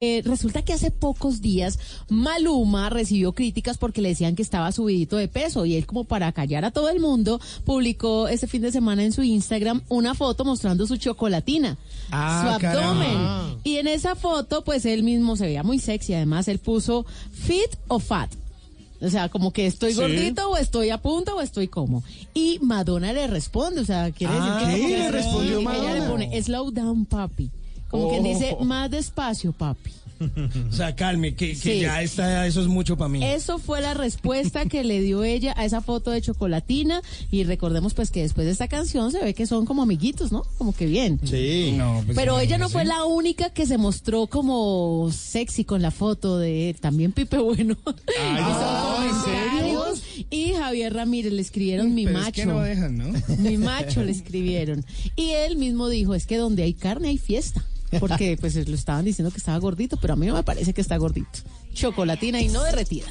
Eh, resulta que hace pocos días Maluma recibió críticas porque le decían que estaba subidito de peso y él como para callar a todo el mundo publicó este fin de semana en su Instagram una foto mostrando su chocolatina, Ah, su abdomen. Y en esa foto pues él mismo se veía muy sexy, además él puso fit o fat. O sea, como que estoy Sí. gordito o estoy a punto o estoy como. Y Madonna le responde, o sea, quiere Ah, decir que ¿qué como que le respondió y Ella le Madonna? pone slow down papi. Como que dice Oh. más despacio papi. O sea, calme, que, que Sí. ya está, eso es mucho para mí. Eso fue la respuesta que le dio ella a esa foto de chocolatina y recordemos pues que después de esta canción se ve que son como amiguitos, ¿no? Como que bien. Sí. No, pues, Pero ella no fue la única que se mostró como sexy con la foto de también Pipe Bueno. Ay, Y son no, ¿en serio? comentarios. Y Javier Ramírez le escribieron mi Pero es macho. que no dejan, ¿no? Mi macho le escribieron. Y él mismo dijo, es que donde hay carne hay fiesta. Porque pues lo estaban diciendo que estaba gordito, pero a mí no me parece que está gordito. Chocolatina y no derretida.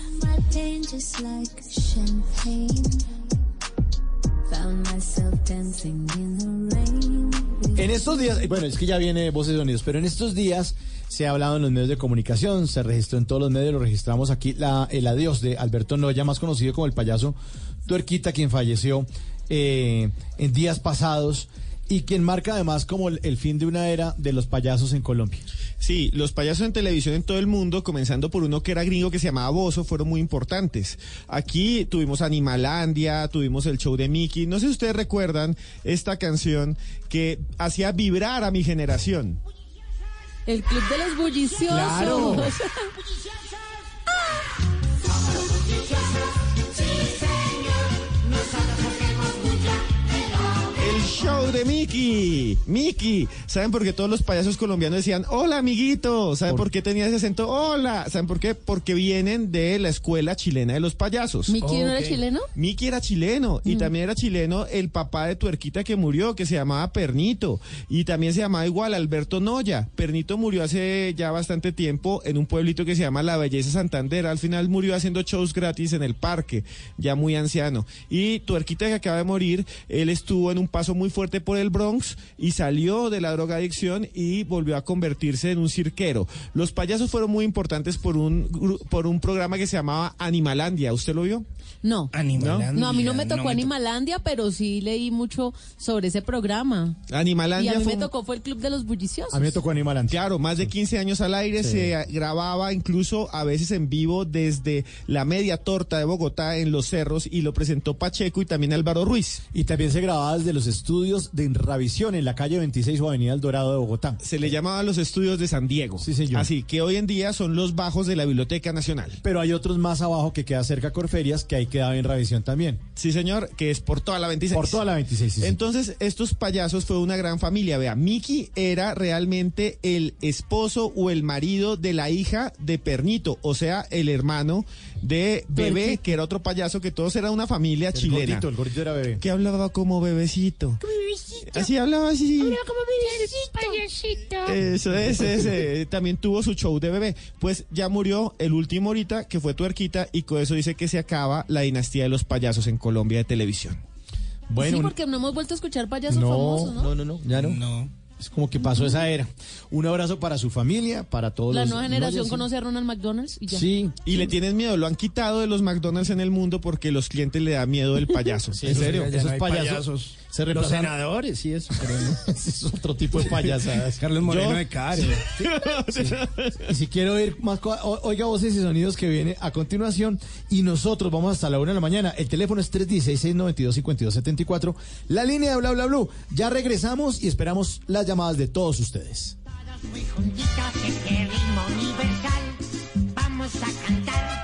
En estos días, bueno, es que ya viene Voces de Sonidos, pero en estos días se ha hablado en los medios de comunicación, se registró en todos los medios, lo registramos aquí, la, el adiós de Alberto Noya, más conocido como el payaso Tuerquita, quien falleció eh, en días pasados y quien marca además como el, el fin de una era de los payasos en Colombia. Sí, los payasos en televisión en todo el mundo, comenzando por uno que era gringo que se llamaba Bozo, fueron muy importantes. Aquí tuvimos Animalandia, tuvimos el show de Mickey. No sé si ustedes recuerdan esta canción que hacía vibrar a mi generación. El club de los bulliciosos. Claro. de Mickey. Mickey. ¿Saben por qué todos los payasos colombianos decían, hola amiguito? ¿Saben por, qué tenía ese acento? Hola. ¿Saben por qué? Porque vienen de la escuela chilena de los payasos. ¿Mickey no era chileno? Mickey era chileno y también era chileno el papá de Tuerquita que murió, que se llamaba Pernito y también se llamaba igual Alberto Noya. Pernito murió hace ya bastante tiempo en un pueblito que se llama La Belleza Santander. Al final murió haciendo shows gratis en el parque, ya muy anciano. Y Tuerquita que acaba de morir, él estuvo en un paso muy fuerte por el Bronx y salió de la drogadicción y volvió a convertirse en un cirquero. Los payasos fueron muy importantes por un por un programa que se llamaba Animalandia. ¿Usted lo vio? No. Animalandia. No, a mí no me tocó to- Animalandia, pero sí leí mucho sobre ese programa. Y Animalandia a mí fue me tocó fue el club de los bulliciosos. A mí me tocó Animal Anti. Claro, más de 15 años al aire, Sí. se grababa incluso a veces en vivo desde la media torta de Bogotá en Los Cerros y lo presentó Pacheco y también Álvaro Ruiz. Y también se grababa desde los estudios de Ravisión en la calle 26 o Avenida El Dorado de Bogotá. Se le llamaba los estudios de San Diego. Sí, señor. Así que hoy en día son los bajos de la Biblioteca Nacional. Pero hay otros más abajo que queda cerca a Corferias, que ahí quedaba en Ravisión también. Sí, señor, que es por toda la 26. Por toda la 26. sí, sí. Entonces, estos payasos fue una gran familia. Vea, Mickey era realmente el esposo o el marido de la hija de Pernito, o sea, el hermano de Bebé, que era otro payaso, que todos era una familia el chilena. gordito, el gordito era bebé. que hablaba como bebecito. Así hablaba así. Eso es, ese. También tuvo su show de bebé. Pues ya murió el último ahorita, que fue Tuerquita, y con eso dice que se acaba la dinastía de los payasos en Colombia de televisión. Bueno, sí, porque no hemos vuelto a escuchar payasos no, famosos, ¿no? no, no, no, ya no. No. Es como que pasó esa era. Un abrazo para su familia, para todos La los... nueva generación no, conoce a Ronald McDonald's y ya. Sí, Y le tienen miedo, lo han quitado de los McDonald's en el mundo porque los clientes le da miedo el payaso. en serio, ya no esos payasos, se Los senadores, sí, eso. pero no. Es otro tipo de payasadas. Carlos Moreno Yo- de Cari. Y si quiero oír más, co- o- oiga voces y sonidos que viene a continuación. Y nosotros vamos hasta la una de la mañana. El teléfono es 316-692-5274. La línea de bla bla bla. Ya regresamos y esperamos las llamadas de todos ustedes. muy juntitos este ritmo universal. Vamos a cantar,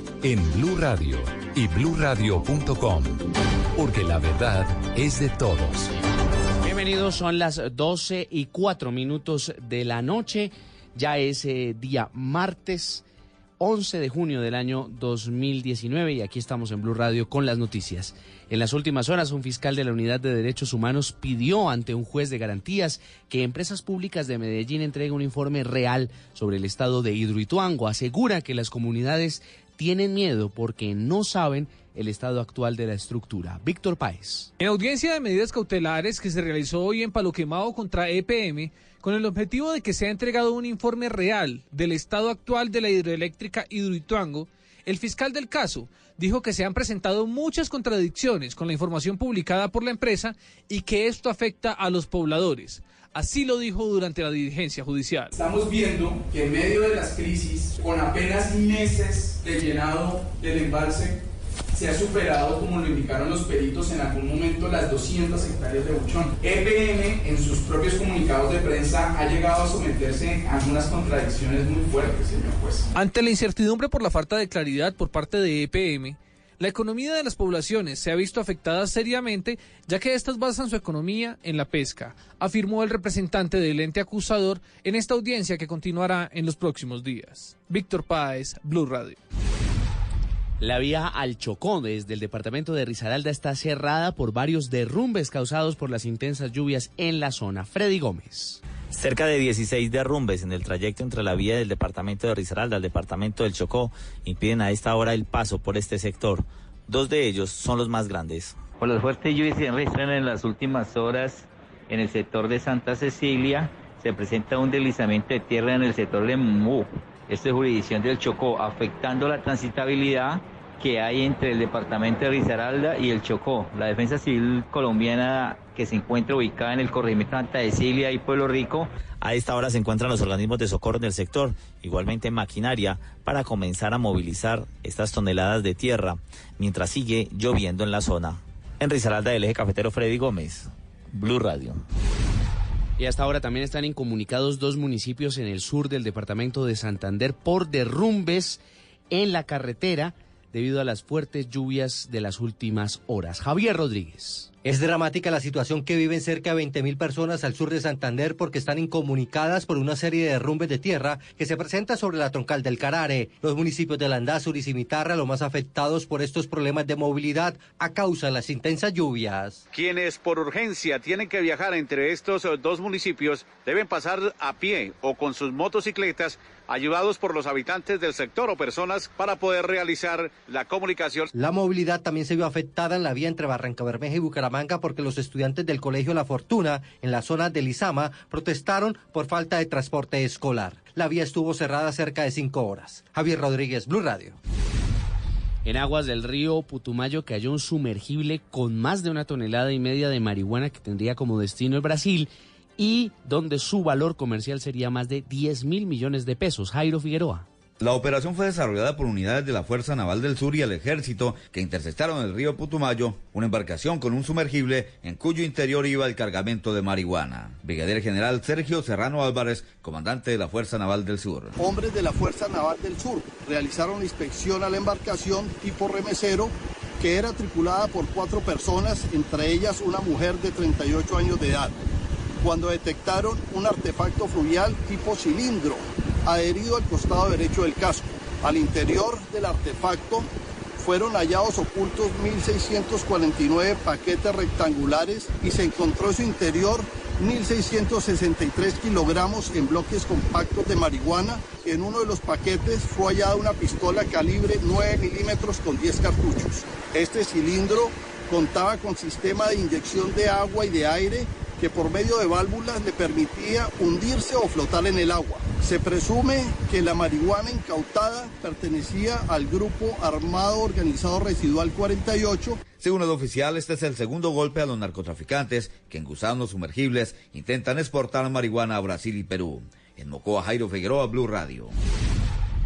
en Blue Radio y bluradio.com, porque la verdad es de todos. Bienvenidos, son las 12 y 4 minutos de la noche. Ya es eh, día martes 11 de junio del año 2019 y aquí estamos en Blue Radio con las noticias. En las últimas horas, un fiscal de la Unidad de Derechos Humanos pidió ante un juez de garantías que Empresas Públicas de Medellín entregue un informe real sobre el estado de Hidroituango. Asegura que las comunidades tienen miedo porque no saben el estado actual de la estructura. Víctor Páez. En audiencia de medidas cautelares que se realizó hoy en Palo Quemado contra EPM, con el objetivo de que sea entregado un informe real del estado actual de la hidroeléctrica Hidroituango, el fiscal del caso dijo que se han presentado muchas contradicciones con la información publicada por la empresa y que esto afecta a los pobladores. Así lo dijo durante la diligencia judicial. Estamos viendo que en medio de las crisis, con apenas meses de llenado del embalse, se ha superado, como lo indicaron los peritos, en algún momento las 200 hectáreas de buchón. EPM, en sus propios comunicados de prensa, ha llegado a someterse a algunas contradicciones muy fuertes, señor juez. Ante la incertidumbre por la falta de claridad por parte de EPM, la economía de las poblaciones se ha visto afectada seriamente, ya que éstas basan su economía en la pesca, afirmó el representante del ente acusador en esta audiencia que continuará en los próximos días. Víctor Páez, Blue Radio. La vía al Chocó desde el departamento de Risaralda está cerrada por varios derrumbes causados por las intensas lluvias en la zona. Freddy Gómez. Cerca de 16 derrumbes en el trayecto entre la vía del departamento de Risaralda al departamento del Chocó impiden a esta hora el paso por este sector. Dos de ellos son los más grandes. Por las fuertes lluvias se registran en las últimas horas en el sector de Santa Cecilia, se presenta un deslizamiento de tierra en el sector de Mumú. Esto es jurisdicción del Chocó, afectando la transitabilidad que hay entre el departamento de Risaralda y el Chocó. La Defensa Civil colombiana que se encuentra ubicada en el corregimiento Santa Cecilia y Pueblo Rico. A esta hora se encuentran los organismos de socorro en el sector, igualmente maquinaria, para comenzar a movilizar estas toneladas de tierra, mientras sigue lloviendo en la zona. En Risaralda del eje cafetero Freddy Gómez, Blue Radio. Y hasta ahora también están incomunicados dos municipios en el sur del departamento de Santander por derrumbes en la carretera debido a las fuertes lluvias de las últimas horas. Javier Rodríguez. Es dramática la situación que viven cerca de 20.000 personas al sur de Santander porque están incomunicadas por una serie de derrumbes de tierra que se presenta sobre la troncal del Carare. Los municipios de Landazuri y Cimitarra los más afectados por estos problemas de movilidad a causa de las intensas lluvias. Quienes por urgencia tienen que viajar entre estos dos municipios deben pasar a pie o con sus motocicletas ayudados por los habitantes del sector o personas para poder realizar la comunicación. La movilidad también se vio afectada en la vía entre Barranca Bermeja y Bucaramanga porque los estudiantes del Colegio La Fortuna en la zona de Lizama protestaron por falta de transporte escolar. La vía estuvo cerrada cerca de cinco horas. Javier Rodríguez, Blue Radio. En aguas del río Putumayo cayó un sumergible con más de una tonelada y media de marihuana que tendría como destino el Brasil y donde su valor comercial sería más de 10 mil millones de pesos. Jairo Figueroa. La operación fue desarrollada por unidades de la Fuerza Naval del Sur y el Ejército que interceptaron el río Putumayo una embarcación con un sumergible en cuyo interior iba el cargamento de marihuana. Brigadier General Sergio Serrano Álvarez, comandante de la Fuerza Naval del Sur. Hombres de la Fuerza Naval del Sur realizaron inspección a la embarcación tipo remesero que era tripulada por cuatro personas, entre ellas una mujer de 38 años de edad cuando detectaron un artefacto fluvial tipo cilindro adherido al costado derecho del casco. Al interior del artefacto fueron hallados ocultos 1.649 paquetes rectangulares y se encontró en su interior 1.663 kilogramos en bloques compactos de marihuana. En uno de los paquetes fue hallada una pistola calibre 9 milímetros con 10 cartuchos. Este cilindro contaba con sistema de inyección de agua y de aire que por medio de válvulas le permitía hundirse o flotar en el agua. Se presume que la marihuana incautada pertenecía al grupo armado organizado residual 48 Según el oficial, este es el segundo golpe a los narcotraficantes que en gusanos sumergibles intentan exportar marihuana a Brasil y Perú. En Mocoa, Jairo Figueroa, Blue Radio.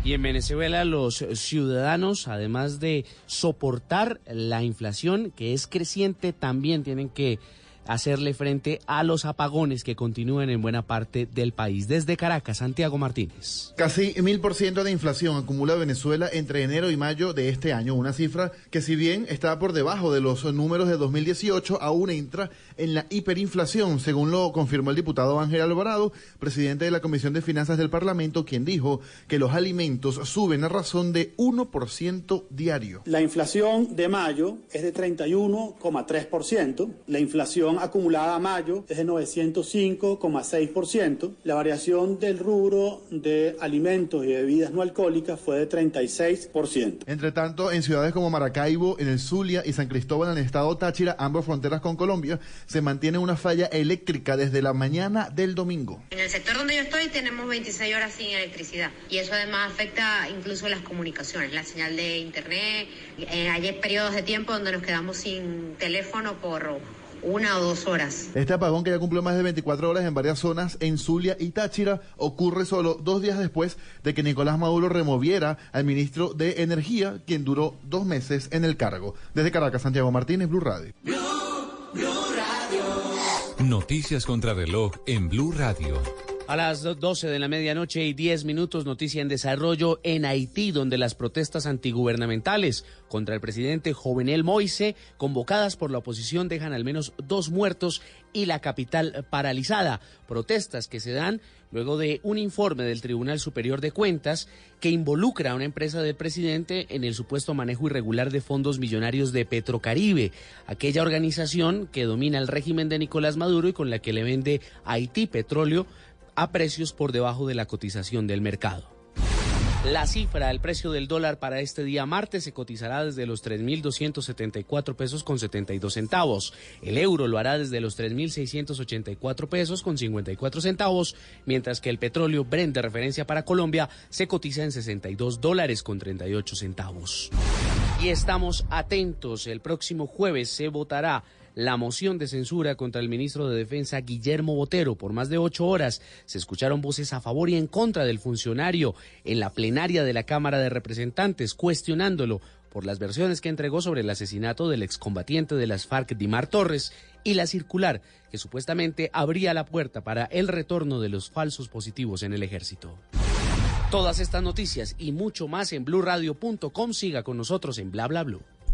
Y en Venezuela los ciudadanos, además de soportar la inflación que es creciente, también tienen que hacerle frente a los apagones que continúan en buena parte del país. Desde Caracas, Santiago Martínez. Casi mil por ciento de inflación acumula Venezuela entre enero y mayo de este año, una cifra que si bien está por debajo de los números de 2018, aún entra en la hiperinflación, según lo confirmó el diputado Ángel Alvarado, presidente de la Comisión de Finanzas del Parlamento, quien dijo que los alimentos suben a razón de 1% diario. La inflación de mayo es de 31,3%, la inflación acumulada a mayo es de 905,6%, la variación del rubro de alimentos y bebidas no alcohólicas fue de 36%. Entre tanto, en ciudades como Maracaibo, en el Zulia y San Cristóbal, en el estado Táchira, ambas fronteras con Colombia, se mantiene una falla eléctrica desde la mañana del domingo. En el sector donde yo estoy tenemos 26 horas sin electricidad y eso además afecta incluso las comunicaciones, la señal de internet. Eh, hay periodos de tiempo donde nos quedamos sin teléfono por una o dos horas. Este apagón que ya cumplió más de 24 horas en varias zonas en Zulia y Táchira ocurre solo dos días después de que Nicolás Maduro removiera al ministro de Energía, quien duró dos meses en el cargo. Desde Caracas, Santiago Martínez, Blue Radio. Noticias contra reloj en Blue Radio. A las do- 12 de la medianoche y 10 minutos, noticia en desarrollo en Haití, donde las protestas antigubernamentales contra el presidente Jovenel Moise, convocadas por la oposición, dejan al menos dos muertos y la capital paralizada. Protestas que se dan luego de un informe del Tribunal Superior de Cuentas que involucra a una empresa del presidente en el supuesto manejo irregular de fondos millonarios de Petrocaribe, aquella organización que domina el régimen de Nicolás Maduro y con la que le vende Haití petróleo a precios por debajo de la cotización del mercado. La cifra del precio del dólar para este día martes se cotizará desde los 3.274 pesos con 72 centavos. El euro lo hará desde los 3.684 pesos con 54 centavos, mientras que el petróleo Brent de referencia para Colombia se cotiza en 62 dólares con 38 centavos. Y estamos atentos, el próximo jueves se votará la moción de censura contra el ministro de Defensa Guillermo Botero. Por más de ocho horas se escucharon voces a favor y en contra del funcionario en la plenaria de la Cámara de Representantes, cuestionándolo por las versiones que entregó sobre el asesinato del excombatiente de las FARC, Dimar Torres, y la circular que supuestamente abría la puerta para el retorno de los falsos positivos en el ejército. Todas estas noticias y mucho más en blurradio.com. Siga con nosotros en Bla Bla Blue.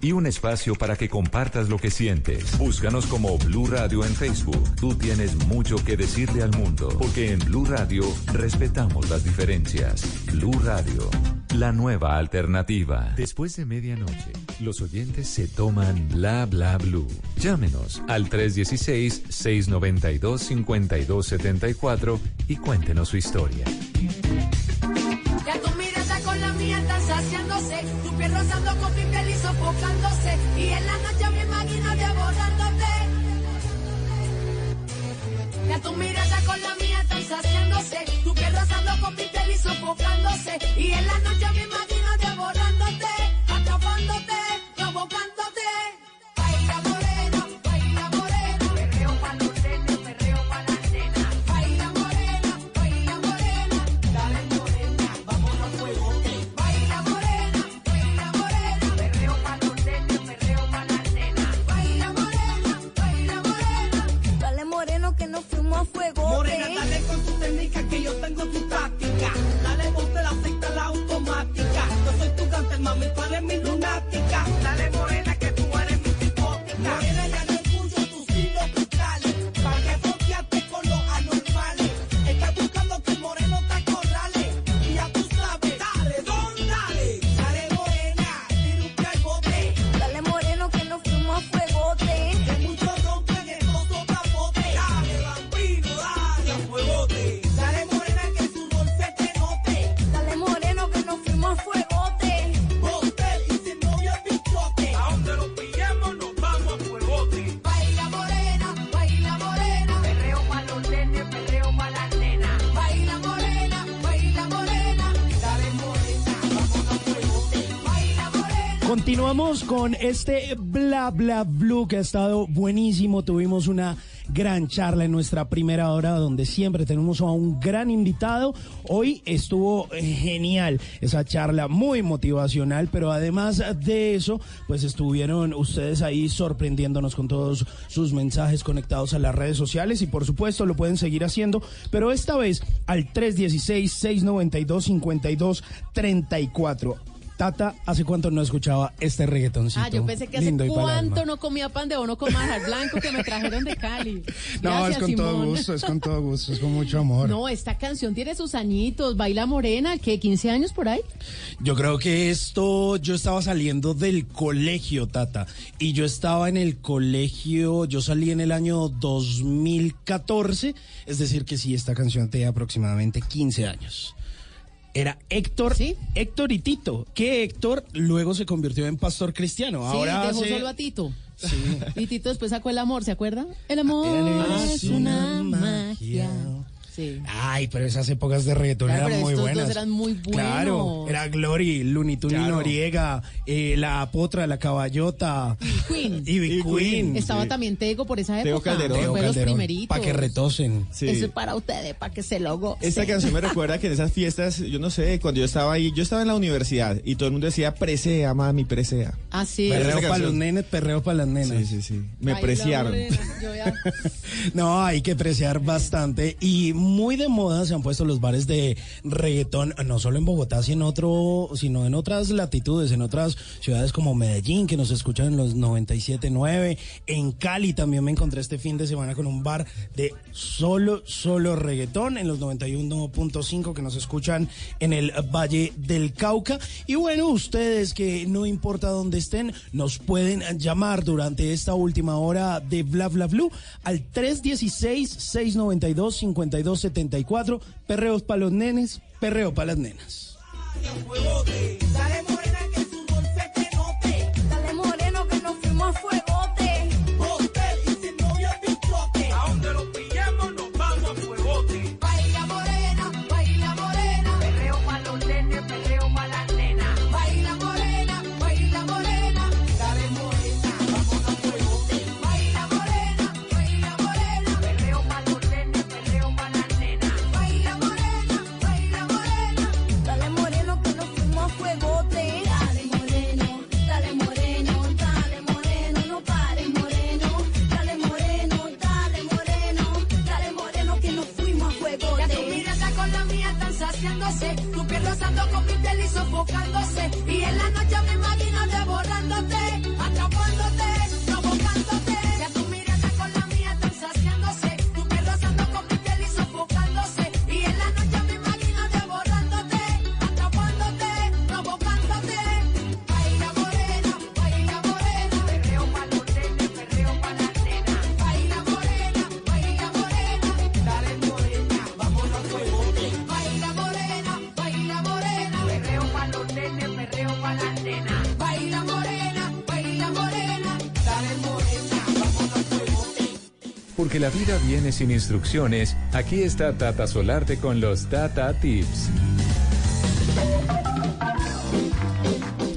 y un espacio para que compartas lo que sientes. Búscanos como Blue Radio en Facebook. Tú tienes mucho que decirle al mundo, porque en Blue Radio respetamos las diferencias. Blue Radio, la nueva alternativa. Después de medianoche, los oyentes se toman Bla Bla Blue. Llámenos al 316-692-5274 y cuéntenos su historia. Ya tu mirada con la mía piel rozando con mi piel y sofocándose, y en la noche me imagino devorándote. Ya tu mirada con la mía están saciándose, tu piel rozando con mi piel y sofocándose, y en la noche me imagino Con este bla bla blue que ha estado buenísimo. Tuvimos una gran charla en nuestra primera hora donde siempre tenemos a un gran invitado. Hoy estuvo genial esa charla, muy motivacional, pero además de eso, pues estuvieron ustedes ahí sorprendiéndonos con todos sus mensajes conectados a las redes sociales y por supuesto lo pueden seguir haciendo, pero esta vez al 316-692-5234. Tata, ¿hace cuánto no escuchaba este reggaetoncito? Ah, yo pensé que hace cuánto no comía pan de bono con manjar blanco que me trajeron de Cali. No, es Gracias, con todo Simón. gusto, es con todo gusto, es con mucho amor. No, esta canción tiene sus añitos, baila morena, ¿qué? ¿15 años por ahí? Yo creo que esto, yo estaba saliendo del colegio, Tata, y yo estaba en el colegio, yo salí en el año 2014, es decir que sí, esta canción tenía aproximadamente 15 años. Era Héctor, Héctor y Tito, que Héctor luego se convirtió en pastor cristiano. Ahora sí, dejó hace- solo a Tito. Y Tito después sacó el amor, ¿se acuerda? El amor Es es una magia. Sí. Ay, pero esas épocas de reggaetón Claro, eran pero muy estos buenas. dos eran muy buenos. Claro, era Glory, Looney Tunes Claro. Noriega, eh, la Potra, la Caballota. Queen. Y Big Queen. Estaba también Tego por esa Teo época. Calderón. Teo Fue los Calderón, primeritos. Pa' que retosen. Sí. Eso es para ustedes, para que se lo gocen. Esta canción me recuerda que en esas fiestas, yo no sé, cuando yo estaba ahí, yo estaba en la universidad y todo el mundo decía presea, mami, presea. Ah, sí. Perreo para los nenes, perreo para las nenas. Sí, sí, sí. Me Baila preciaron. ya- No, hay que apreciar bastante. Y muy de moda se han puesto los bares de reggaetón, no solo en Bogotá, sino, sino en otras latitudes, en otras ciudades como Medellín, que nos escuchan en los 97.9. En Cali también me encontré este fin de semana con un bar de solo, solo reggaetón, en los 91.5 que nos escuchan en el Valle del Cauca. Y bueno, ustedes que no importa dónde estén, nos pueden llamar durante esta última hora de Bla Bla Blue al 316-692-5274. Perreos para los nenes, perreo para las nenas. Rozando con mi y sofocándose. Y en la noche me imagino Porque la vida viene sin instrucciones, aquí está Tata Solarte con los Tata Tips.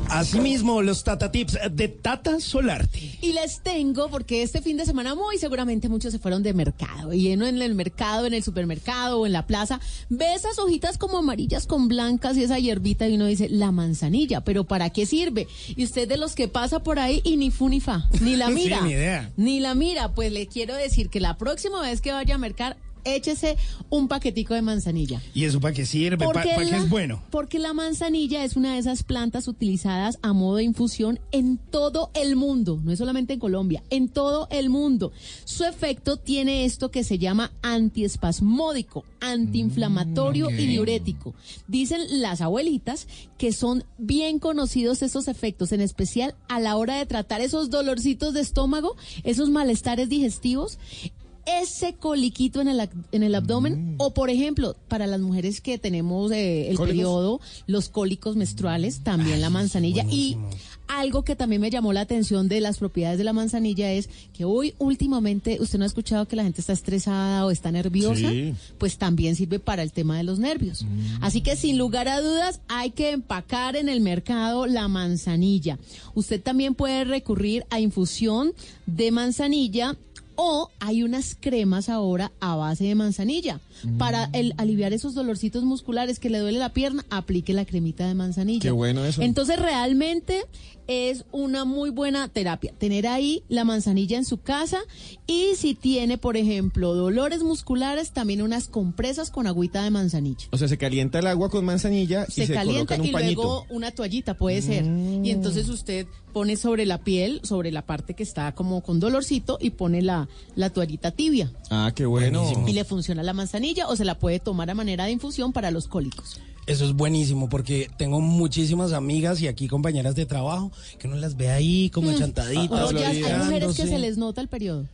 Asimismo, los Tata Tips de Tata Solarte. Y les tengo, porque este fin de semana muy seguramente muchos se fueron de mercado. Y uno en el mercado, en el supermercado o en la plaza, ve esas hojitas como amarillas con blancas y esa hierbita y uno dice, la manzanilla, pero ¿para qué sirve? Y usted de los que pasa por ahí y ni fu ni fa, ni la Sí, mira. ni idea. Ni la mira. Pues le quiero decir que la próxima vez que vaya a mercar, échese un paquetico de manzanilla. ¿Y eso para qué sirve? ¿Para qué es bueno? Porque la manzanilla es una de esas plantas utilizadas a modo de infusión en todo el mundo, no es solamente en Colombia, en todo el mundo. Su efecto tiene esto que se llama antiespasmódico, antiinflamatorio y diurético. Dicen las abuelitas que son bien conocidos estos efectos, en especial a la hora de tratar esos dolorcitos de estómago, esos malestares digestivos ese coliquito en el, en el abdomen o por ejemplo para las mujeres que tenemos eh, el ¿Cólicos? periodo los cólicos menstruales también la manzanilla y algo que también me llamó la atención de las propiedades de la manzanilla es que hoy últimamente usted no ha escuchado que la gente está estresada o está nerviosa, Sí. pues también sirve para el tema de los nervios. Así que sin lugar a dudas hay que empacar en el mercado la manzanilla. Usted también puede recurrir a infusión de manzanilla o hay unas cremas ahora a base de manzanilla. Para el, aliviar esos dolorcitos musculares que le duele la pierna, aplique la cremita de manzanilla. Qué bueno eso. Entonces realmente es una muy buena terapia. Tener ahí la manzanilla en su casa y si tiene, por ejemplo, dolores musculares, también unas compresas con agüita de manzanilla. O sea, se calienta el agua con manzanilla y Se, se, calienta coloca en un y pañito. Mm. luego una toallita puede ser. Y entonces usted pone sobre la piel, sobre la parte que está como con dolorcito y pone la, la toallita tibia. Ah, qué bueno. Y le funciona la manzanilla o se la puede tomar a manera de infusión para los cólicos. Eso es buenísimo porque tengo muchísimas amigas y aquí compañeras de trabajo que uno las ve ahí como Mm. chantaditas. Hay mujeres que se les nota el periodo.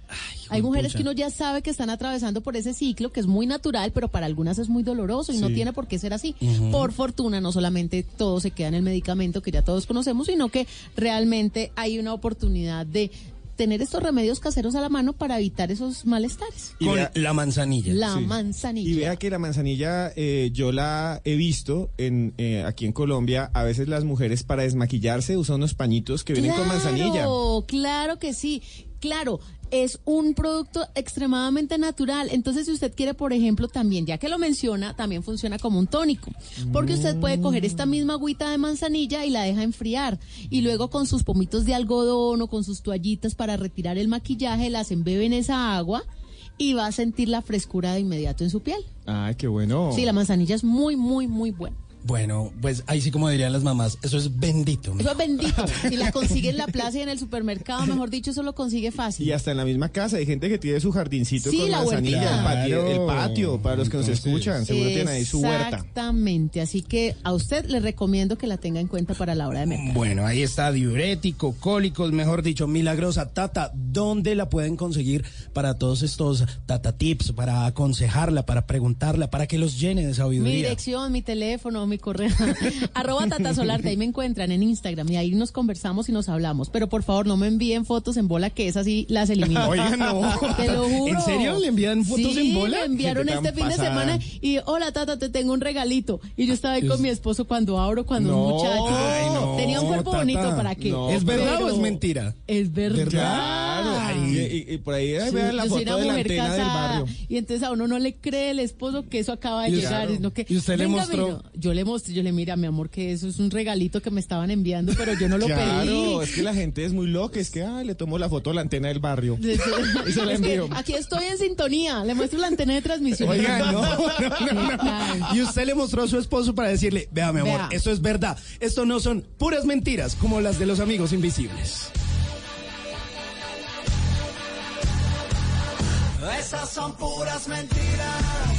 hay mujeres que uno ya sabe que están atravesando por ese ciclo que es muy natural, pero para algunas es muy doloroso y no tiene por qué ser así. Por fortuna, no solamente todo se queda en el medicamento que ya todos conocemos, sino que realmente hay una oportunidad de tener estos remedios caseros a la mano para evitar esos malestares. Y vea- la manzanilla. La Sí. manzanilla. Y vea que la manzanilla eh, yo la he visto en eh, aquí en Colombia. A veces las mujeres para desmaquillarse usan unos pañitos que vienen con manzanilla. Claro, claro que sí. Claro, es un producto extremadamente natural. Entonces, si usted quiere, por ejemplo, también, ya que lo menciona, también funciona como un tónico. Porque usted puede coger esta misma agüita de manzanilla y la deja enfriar. Y luego con sus pomitos de algodón o con sus toallitas para retirar el maquillaje, las embebe en esa agua y va a sentir la frescura de inmediato en su piel. Ay, qué bueno. Sí, la manzanilla es muy, muy, muy buena. Bueno, pues ahí sí como dirían las mamás, eso es bendito. Eso es bendito. Si la consigue en la plaza y en el supermercado, mejor dicho, eso lo consigue fácil. Y hasta en la misma casa hay gente que tiene su jardincito Sí, con la manzanilla, el patio, el patio, para los que nos escuchan, seguro tienen ahí su huerta. Exactamente, así que a usted le recomiendo que la tenga en cuenta para la hora de mercado. Bueno, ahí está diurético, cólicos, mejor dicho, milagrosa Tata. ¿Dónde la pueden conseguir para todos estos Tata tips, para aconsejarla, para preguntarla, para que los llene de Mi sabiduría? dirección, mi teléfono, mi correo, arroba Tata Solarte, ahí me encuentran en Instagram y ahí nos conversamos y nos hablamos. Pero por favor no me envíen fotos en bola que esas sí las elimino. Oiga, no. Te lo juro. ¿En serio le envían fotos Sí, en bola? me enviaron este fin de semana y hola Tata, te tengo un regalito. Y yo estaba ahí con mi esposo cuando abro, cuando No, un muchacho. ay, no, Tenía un cuerpo Tata. bonito, ¿para qué? No, ¿Es verdad Pero- o es mentira? Es verdad. Claro. Y, y- y por ahí Sí, vean la foto una de la mujer antena del casada, barrio. Y entonces a uno no le cree el esposo que eso acaba de Y llegar. claro. sino que, ¿Y usted le "Venga, mostró? mira". Yo le mostré, yo le mira, mi amor, que eso es un regalito que me estaban enviando, pero yo no lo Claro, pedí. es que la gente es muy loca, es que ay, le tomo la foto a la antena del barrio. y se la Es que envío. aquí estoy en sintonía, le muestro la antena de transmisión. Oiga, no, no, no, no. Y usted le mostró a su esposo para decirle, vea, mi amor, Vea. esto es verdad. Esto no son puras mentiras como las de los amigos invisibles. Esas son puras mentiras.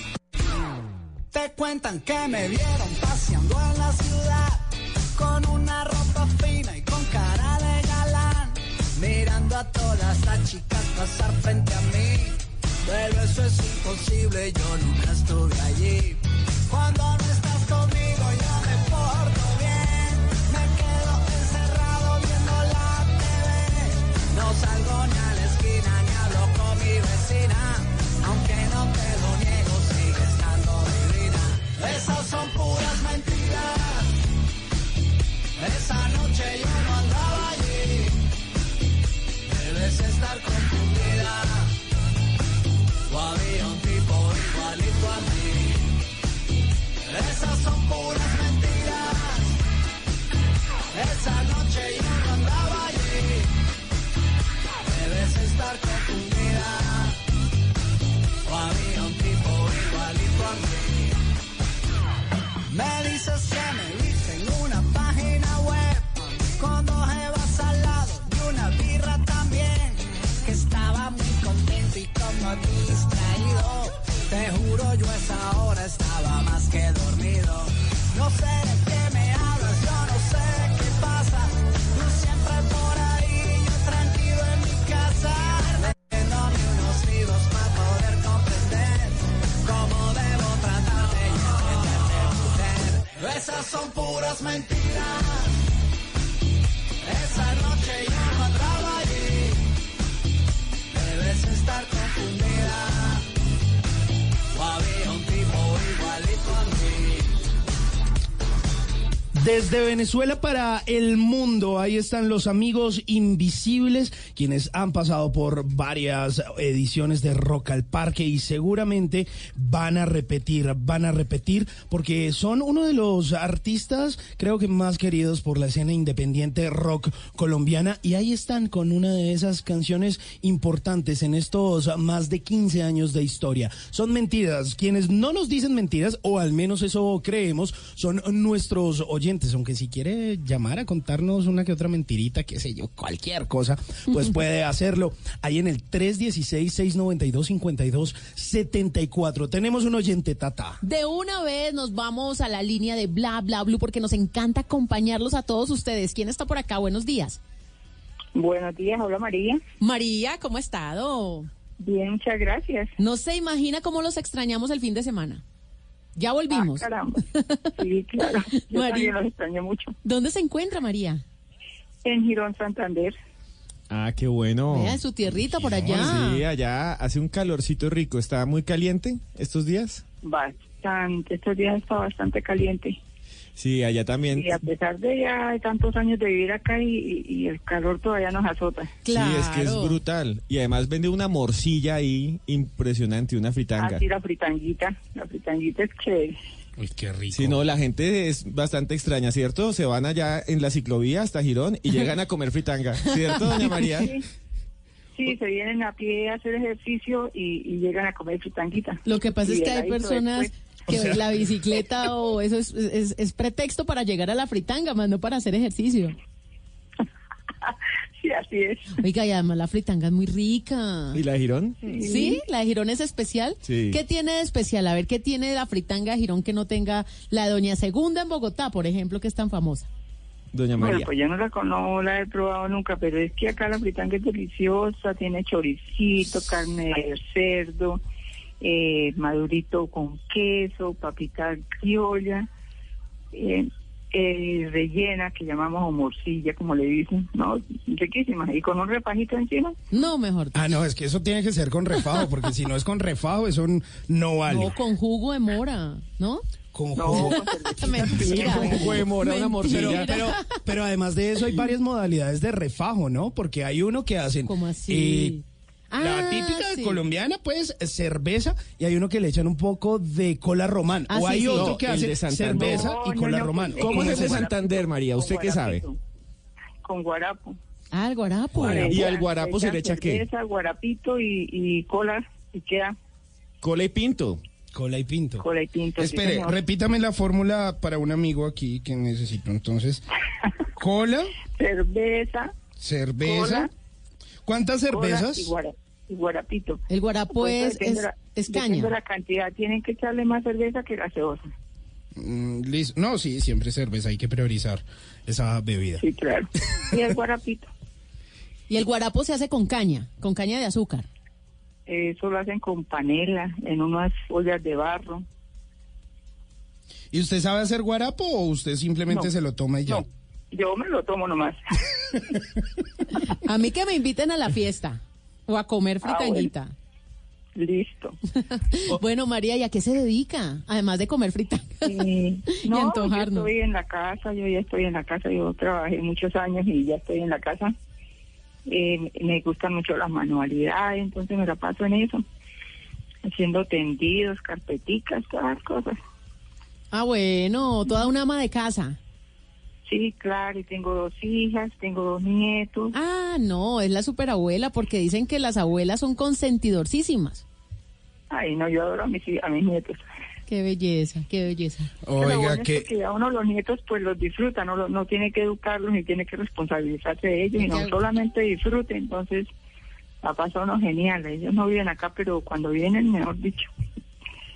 Te cuentan que me vieron paseando en la ciudad con una ropa fina y con cara de galán, mirando a todas las chicas pasar frente a mí. Pero eso es imposible, yo nunca estuve allí. Cuando no estás conmigo, yo me porto bien. Me quedo encerrado viendo la TV. No salgo ni a la esquina ni hablo con mi vecina. Aunque no te lo Esas son puras mentiras. Esa noche yo no andaba allí. Debes estar confundida. O había un tipo igualito a mí. Esas son puras mentiras. Esa noche yo no andaba allí. Debes estar confundida. Son puras mentiras. Desde Venezuela para el mundo, ahí están los amigos invisibles, quienes han pasado por varias ediciones de Rock al Parque y seguramente van a repetir, van a repetir, porque son uno de los artistas, creo que más queridos por la escena independiente rock colombiana, y ahí están con una de esas canciones importantes en estos más de 15 años de historia. Son mentiras, quienes no nos dicen mentiras, o al menos eso creemos, son nuestros oyentes, aunque si quiere llamar a contarnos una que otra mentirita, qué sé yo, cualquier cosa, pues puede hacerlo. Ahí en el 316-692-5274. Tenemos un oyente, Tata. De una vez nos vamos a la línea de Bla Bla Blue porque nos encanta acompañarlos a todos ustedes. ¿Quién está por acá? Buenos días. Buenos días, habla María. María, ¿cómo ha estado? Bien, muchas gracias. No se imagina cómo los extrañamos el fin de semana. Ya volvimos. Ah, caramba. Sí, claro. Yo María. también los extraño mucho. ¿Dónde se encuentra María? En Girón, Santander. Ah, qué bueno. Vea, en su tierrita por allá. Sí, allá hace un calorcito rico. ¿Está muy caliente estos días? Bastante. Estos días está bastante caliente. Sí, allá también. Y a pesar de ya tantos años de vivir acá y, y- y el calor todavía nos azota. Sí, es que es brutal. Y además vende una morcilla ahí impresionante, una fritanga. Así la fritanguita. La fritanguita es chévere. Uy, qué rico. Sí, no, la gente es bastante extraña, ¿cierto? Se van allá en la ciclovía hasta Girón y llegan a comer fritanga, ¿cierto, doña María? Sí. Sí, se vienen a pie a hacer ejercicio y, y llegan a comer fritanguita. Lo que pasa Y es que hay personas después. Que O sea- la bicicleta o eso es, es, es pretexto para llegar a la fritanga, más no para hacer ejercicio. Sí, así es. Oiga, y además la fritanga es muy rica. ¿Y la de Girón? ¿Sí? ¿La de Girón es especial? Sí. ¿Qué tiene de especial? A ver, ¿qué tiene la fritanga de Girón que no tenga la de Doña Segunda en Bogotá, por ejemplo, que es tan famosa? Doña Bueno, María. pues yo no la, no la he probado nunca, pero es que acá la fritanga es deliciosa, tiene choricito, carne de cerdo, eh, madurito con queso, papita criolla, eh, eh, rellena, que llamamos o morcilla, como le dicen, ¿no? Riquísima. Y con un repajito encima. No, mejor. Ah, no, es que eso tiene que ser con refajo, porque si no es con refajo, eso no vale. No, con jugo de mora, ¿no? Con jugo. Mentira. Con jugo de mora, una morcilla. Pero, pero además de eso hay varias modalidades de refajo, ¿no? Porque hay uno que hacen... ¿Cómo así? La Ah, típica sí. colombiana, pues, cerveza, y hay uno que le echan un poco de cola román. Ah, o sí, hay sí. otro No, que hace cerveza y cola no, no, román. ¿Cómo es el de? Santander, María? ¿Usted qué sabe? Con guarapo. Ah, el guarapo. ¿Y al guarapo se le echa qué? Cerveza, guarapito y, y cola, y queda Cola y pinto. Cola y pinto. cola y tinto. sí, Espere, repítame la fórmula para un amigo aquí que necesito. Entonces, cola, Cerveza, cerveza. Cola. ¿Cuántas cervezas? y, guara- y guarapito. El guarapo Pues, es, es, la- caña. de la cantidad. Tienen que echarle más cerveza que gaseosa. Mm, listo. No, sí, siempre cerveza. Hay que priorizar esa bebida. Sí, claro. Y el guarapito. Y el guarapo se hace con caña, con caña de azúcar. Eso lo hacen con panela, en unas ollas de barro. ¿Y usted sabe hacer guarapo o usted simplemente No. se lo toma y ya? No, yo me lo tomo nomás. A mí que me inviten a la fiesta o a comer Ah, fritanguita. Listo. bueno. María, ¿y a qué se dedica? Además de comer fritanga y No, yo antojarnos. estoy en la casa, yo ya estoy en la casa, yo trabajé muchos años y ya estoy en la casa. Eh, me gustan mucho las manualidades, entonces me la paso en eso, haciendo tendidos, carpeticas, todas las cosas. Ah, bueno, toda una ama de casa. Sí, claro, y tengo dos hijas, tengo dos nietos. Ah, no, es la superabuela porque dicen que las abuelas son consentidorcísimas. Ay, no, yo adoro a mis, a mis nietos. Qué belleza, qué belleza. Oiga, bueno es que... que ya uno los nietos pues los disfruta, no, no tiene que educarlos ni tiene que responsabilizarse de ellos, sino Ya. solamente disfrute, entonces la pasa uno genial, ellos no viven acá, pero cuando vienen, mejor dicho,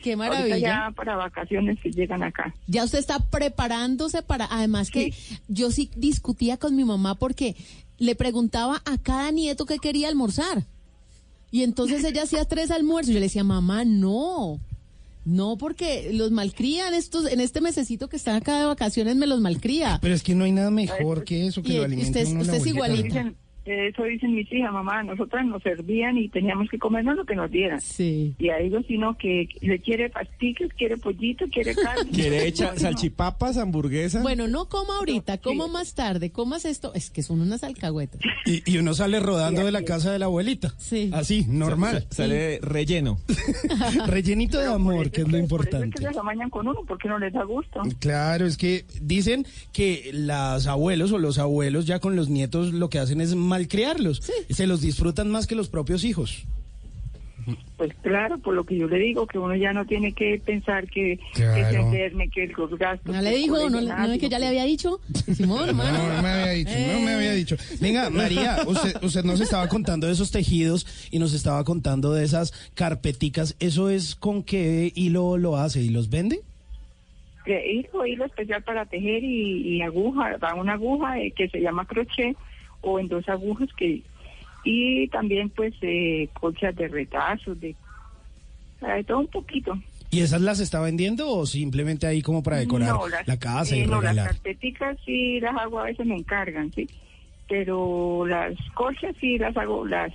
Qué Ahorita maravilla. ya para vacaciones que llegan acá. Ya usted está preparándose para, además que yo sí discutía con mi mamá porque le preguntaba a cada nieto qué quería almorzar. Y entonces ella hacía tres almuerzos. Yo le decía, mamá, no. No, porque los malcrían estos, en este mesecito que están acá de vacaciones me los malcría. Pero es que no hay nada mejor que eso, que Y lo alimente usted- uno usted la es abuelita. Eso dicen mis hijas, mamá, nosotras nos servían y teníamos que comernos lo que nos dieran. Sí. Y a ellos sino que le quiere pasticas, quiere pollito, quiere carne. ¿Quiere echar salchipapas, hamburguesa? Bueno, no coma ahorita, coma más tarde, comas esto. Es que son unas alcahuetas. Y, y uno sale rodando de la casa de la abuelita. Sí. Así, normal. Sa- Sale relleno. Rellenito de amor, que es lo Por eso es importante. que se amañan con uno, porque no les da gusto. Claro, es que dicen que los abuelos o los abuelos ya con los nietos lo que hacen es malcriarlos. Se los disfrutan más que los propios hijos. Pues claro, por lo que yo le digo, que uno ya no tiene que pensar que, que se Claro. enferme, que los gastos... ¿No le dijo? ¿No, es que ya le había dicho? Simón. No, no me había dicho, no me había dicho. Venga, María, usted, usted nos estaba contando de esos tejidos y nos estaba contando de esas carpeticas. ¿Eso es con qué hilo lo hace y los vende? que hilo, hilo especial para tejer y, y aguja, va una aguja eh, que se llama crochet o en dos agujas que y también pues eh, colchas de retazos, de, sea, de todo un poquito. ¿Y esas las está vendiendo o simplemente ahí como para decorar No, las- la casa y eh, no, las carpeticas sí las hago, a veces me encargan, sí, pero las colchas sí las hago, las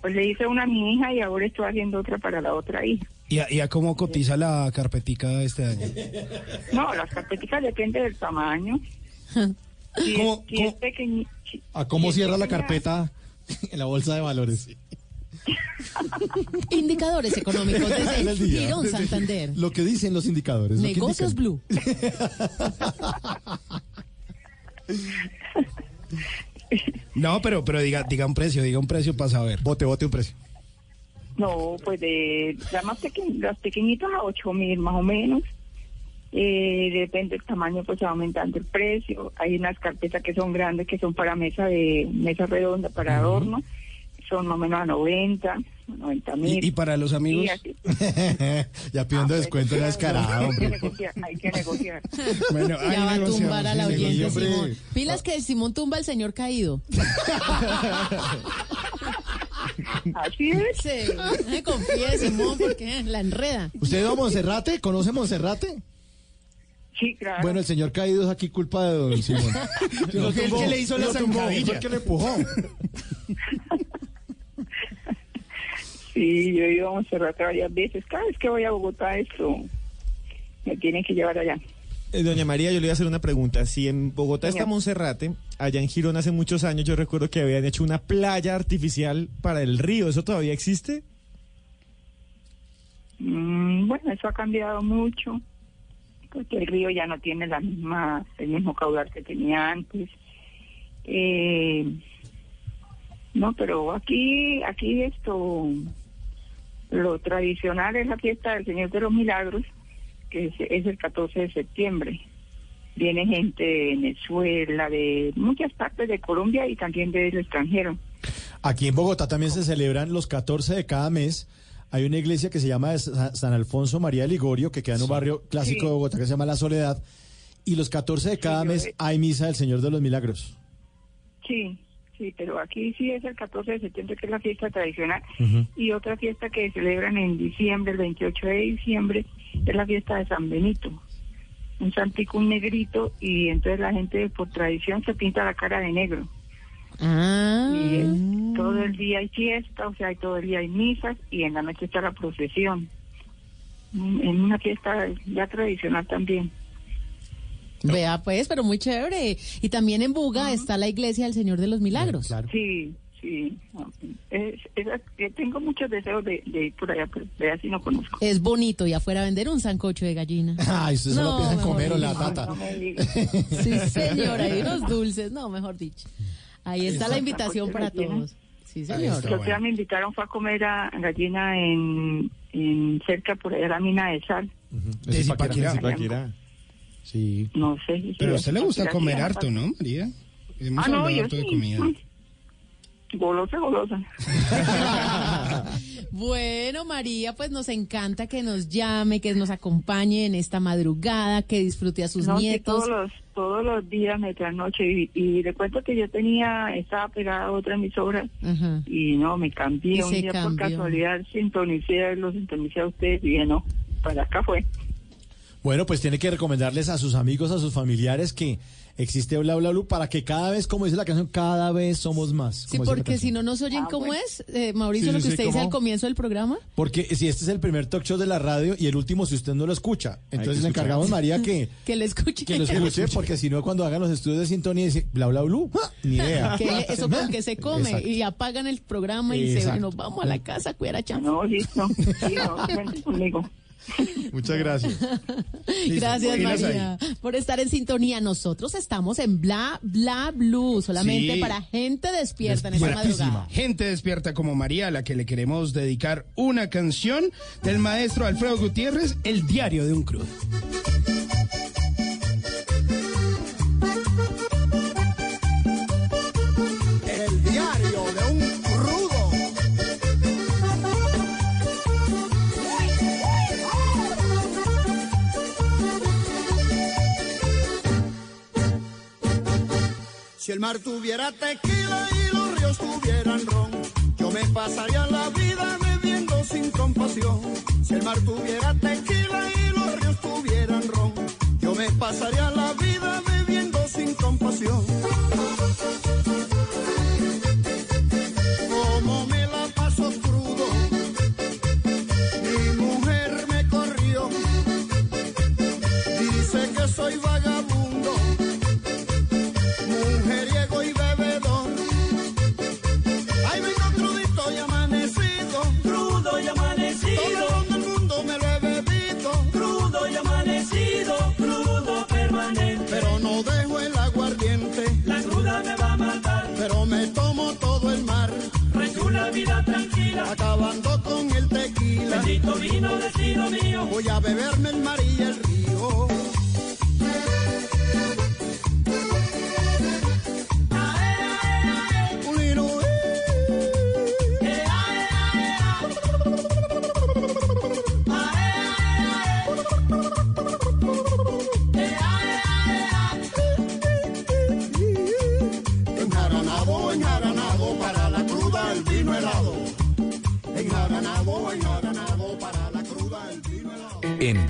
pues le hice una a mi hija y ahora estoy haciendo otra para la otra hija. ¿Y a, y a cómo cotiza la carpetica este año? No, las carpeticas depende del tamaño. Si, ¿Cómo- es, si cómo- es pequeñi- ¿A cómo si es cierra la carpeta en la bolsa de valores? Indicadores económicos desde. Girón Santander. Lo que dicen los indicadores. Negocios. Blue. No, pero pero diga diga un precio, diga un precio para saber. Bote, bote un precio. No, pues de las más pequeñas, las pequeñitas a ocho mil más o menos. Eh, depende del tamaño, pues va aumentando el precio. Hay unas carpetas que son grandes, que son para mesa de mesa redonda, para adorno. Son más o menos a 90, 90 mil. ¿Y, y para los amigos? Ya pidiendo descuento en la descarada, Hay que negociar, hay que negociar. Bueno, Ya va a tumbar a la hombre. Simón. Pilas que Simón tumba al señor caído. Así es. Sí, confíe, Simón, porque la enreda. ¿Usted ido a Monserrate? ¿Conoce Monserrate? Sí, claro. Bueno, el señor caído es aquí culpa de don Simón. Que que le hizo la zancadilla. el que le empujó. Sí, yo he ido a Monserrate varias veces. Cada vez que voy a Bogotá, esto me tienen que llevar allá. Eh, Doña María, yo le voy a hacer una pregunta. Si en Bogotá está. Monserrate, allá en Girón hace muchos años yo recuerdo que habían hecho una playa artificial para el río. ¿Eso todavía existe? Mm, bueno, eso ha cambiado mucho, porque el río ya no tiene la misma, el mismo caudal que tenía antes. Eh, no, pero aquí, aquí esto, lo tradicional es la fiesta del Señor de los Milagros, que es, es el 14 de septiembre. Viene gente de Venezuela, de muchas partes de Colombia y también del extranjero. Aquí en Bogotá también se celebran los 14 de cada mes. Hay una iglesia que se llama Sa- San Alfonso María de Ligorio, que queda en un barrio clásico de Bogotá que se llama La Soledad. Y los 14 de cada mes hay misa del Señor de los Milagros. Sí, sí, pero aquí sí es el 14 de septiembre, que es la fiesta tradicional. Y otra fiesta que celebran en diciembre, el 28 de diciembre, es la fiesta de San Benito. Un santico, un negrito, y entonces la gente por tradición se pinta la cara de negro. Ah. Y es- todo el día hay fiesta, o sea, hay todo el día hay misas, y en la noche está la procesión. Mm, En una fiesta ya tradicional también. Vea, pues, pero muy chévere. Y también en Buga está la iglesia del Señor de los Milagros. Sí, sí. Es, es- eh, tengo muchos deseos de, de ir por allá, pero de así no conozco. Es bonito y afuera vender un sancocho de gallina. Ay, ¿usted se lo No, piensan mejor comer o la tata? No. Sí, señora, y unos dulces, no, mejor dicho. Ahí está la invitación para todos. Sí, señor. Los días me invitaron fue a comer a gallina en, en cerca por allá la mina de sal. De Zipaquirá. Zipaquirá. Sí. No sé. si Pero a usted le gusta comer harto, ¿no, María? Hemos Ah, no, yo harto de sí. comida. Golosa, golosa. Bueno, María, pues nos encanta que nos llame, que nos acompañe en esta madrugada, que disfrute a sus No, nietos. todos los, todos los días me trasnoche y, y le cuento que yo tenía, estaba pegada a otra emisora Ajá. y no, me cambié Y un día por casualidad, sintonicé, lo sintonicé a ustedes y dije, no, para acá fue. Bueno, pues tiene que recomendarles a sus amigos, a sus familiares que existe Bla Bla Blue para que cada vez, como dice la canción, cada vez somos más. Sí, porque si no nos oyen, ¿cómo es? Eh, Mauricio, Sí, lo que sí, usted dice ¿cómo? al comienzo del programa. Porque si este es el primer talk show de la radio y el último si usted no lo escucha, entonces le encargamos María que, Que le escuche. que lo escuche, porque si no cuando hagan los estudios de sintonía dice Bla Bla Blue, ¡ah! ni idea. Que eso con que se come Exacto. y apagan el programa y se nos vamos a la casa a cuidar a Chamo. No, listo, sí, no, cuente conmigo. Muchas gracias. Gracias, María, por estar en sintonía. Nosotros estamos en Bla Bla Blue, solamente Sí. para gente despierta en esta madrugada. Gente despierta como María, a la que le queremos dedicar una canción del maestro Alfredo Gutiérrez, El diario de un crudo. Si el mar tuviera tequila y los ríos tuvieran ron, yo me pasaría la vida bebiendo sin compasión. Si el mar tuviera tequila y los ríos tuvieran ron, yo me pasaría la vida bebiendo sin compasión. Vida tranquila. Acabando con el tequila. Bendito vino destino mío. Voy a beberme el mar y el río.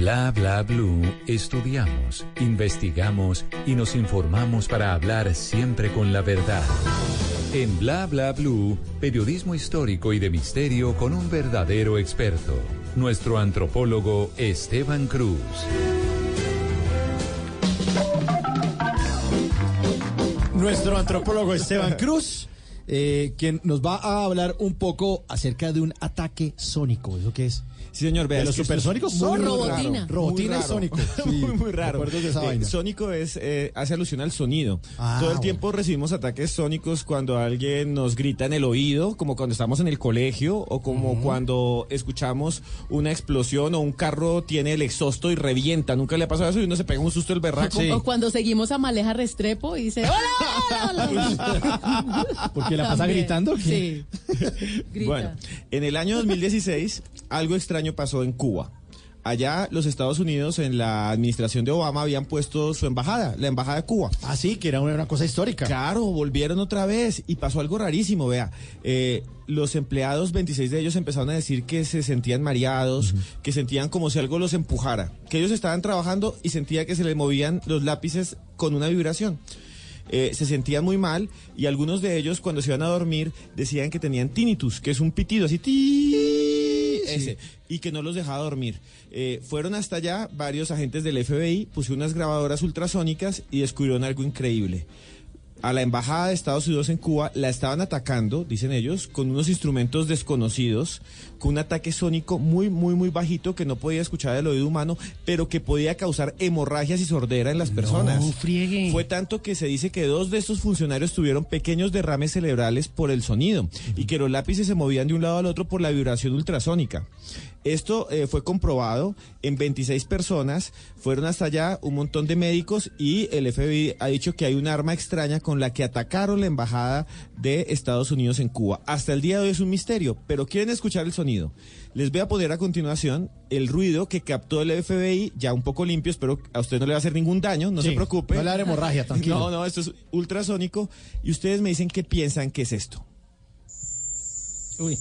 Bla Bla Blue estudiamos, investigamos y nos informamos para hablar siempre con la verdad. En Bla Bla Blue, periodismo histórico y de misterio con un verdadero experto, nuestro antropólogo Esteban Cruz. Nuestro antropólogo Esteban Cruz, eh, quien nos va a hablar un poco acerca de un ataque sónico. ¿Eso qué es? Sí, señor, vea. ¿De los supersónicos? Muy Robotina. raro, Robotina y sónico. Sí, muy, muy raro. de esa Eh, vaina. sónico es, eh, hace alusión al sonido. Ah, Todo el bueno. tiempo recibimos ataques sónicos cuando alguien nos grita en el oído, como cuando estamos en el colegio, o como cuando escuchamos una explosión o un carro tiene el exhausto y revienta. Nunca le ha pasado eso y uno se pega un susto el berraco. O cuando seguimos a Maleja Restrepo y dice, ¡Hola! hola, hola". Porque la pasa También. gritando. ¿qué? Sí. Grita. Bueno, en el año 2016 algo extraño pasó en Cuba. Allá los Estados Unidos en la administración de Obama habían puesto su embajada, la embajada de Cuba. Ah, sí, que era una, una cosa histórica. Claro, volvieron otra vez y pasó algo rarísimo, vea. Eh, los empleados, 26 de ellos, empezaron a decir que se sentían mareados, que sentían como si algo los empujara, que ellos estaban trabajando y sentía que se les movían los lápices con una vibración. Eh, se sentían muy mal y algunos de ellos cuando se iban a dormir decían que tenían tinnitus, que es un pitido así, ti, ese, y que no los dejaba dormir. Eh, fueron hasta allá varios agentes del FBI, pusieron unas grabadoras ultrasónicas y descubrieron algo increíble. A la embajada de Estados Unidos en Cuba la estaban atacando, dicen ellos, con unos instrumentos desconocidos, con un ataque sónico muy, muy, muy bajito que no podía escuchar el oído humano, pero que podía causar hemorragias y sordera en las personas. Fue tanto que se dice que dos de estos funcionarios tuvieron pequeños derrames cerebrales por el sonido y que los lápices se movían de un lado al otro por la vibración ultrasónica. Esto eh, fue comprobado en 26 personas, fueron hasta allá un montón de médicos y el FBI ha dicho que hay un arma extraña con con la que atacaron la embajada de Estados Unidos en Cuba. Hasta el día de hoy es un misterio, pero quieren escuchar el sonido. Les voy a poner a continuación el ruido que captó el FBI, ya un poco limpio, espero a usted no le va a hacer ningún daño, no Sí, se preocupe. no le dar hemorragia, tranquilo. No, no, esto es ultrasónico y ustedes me dicen qué piensan que es esto. Uy.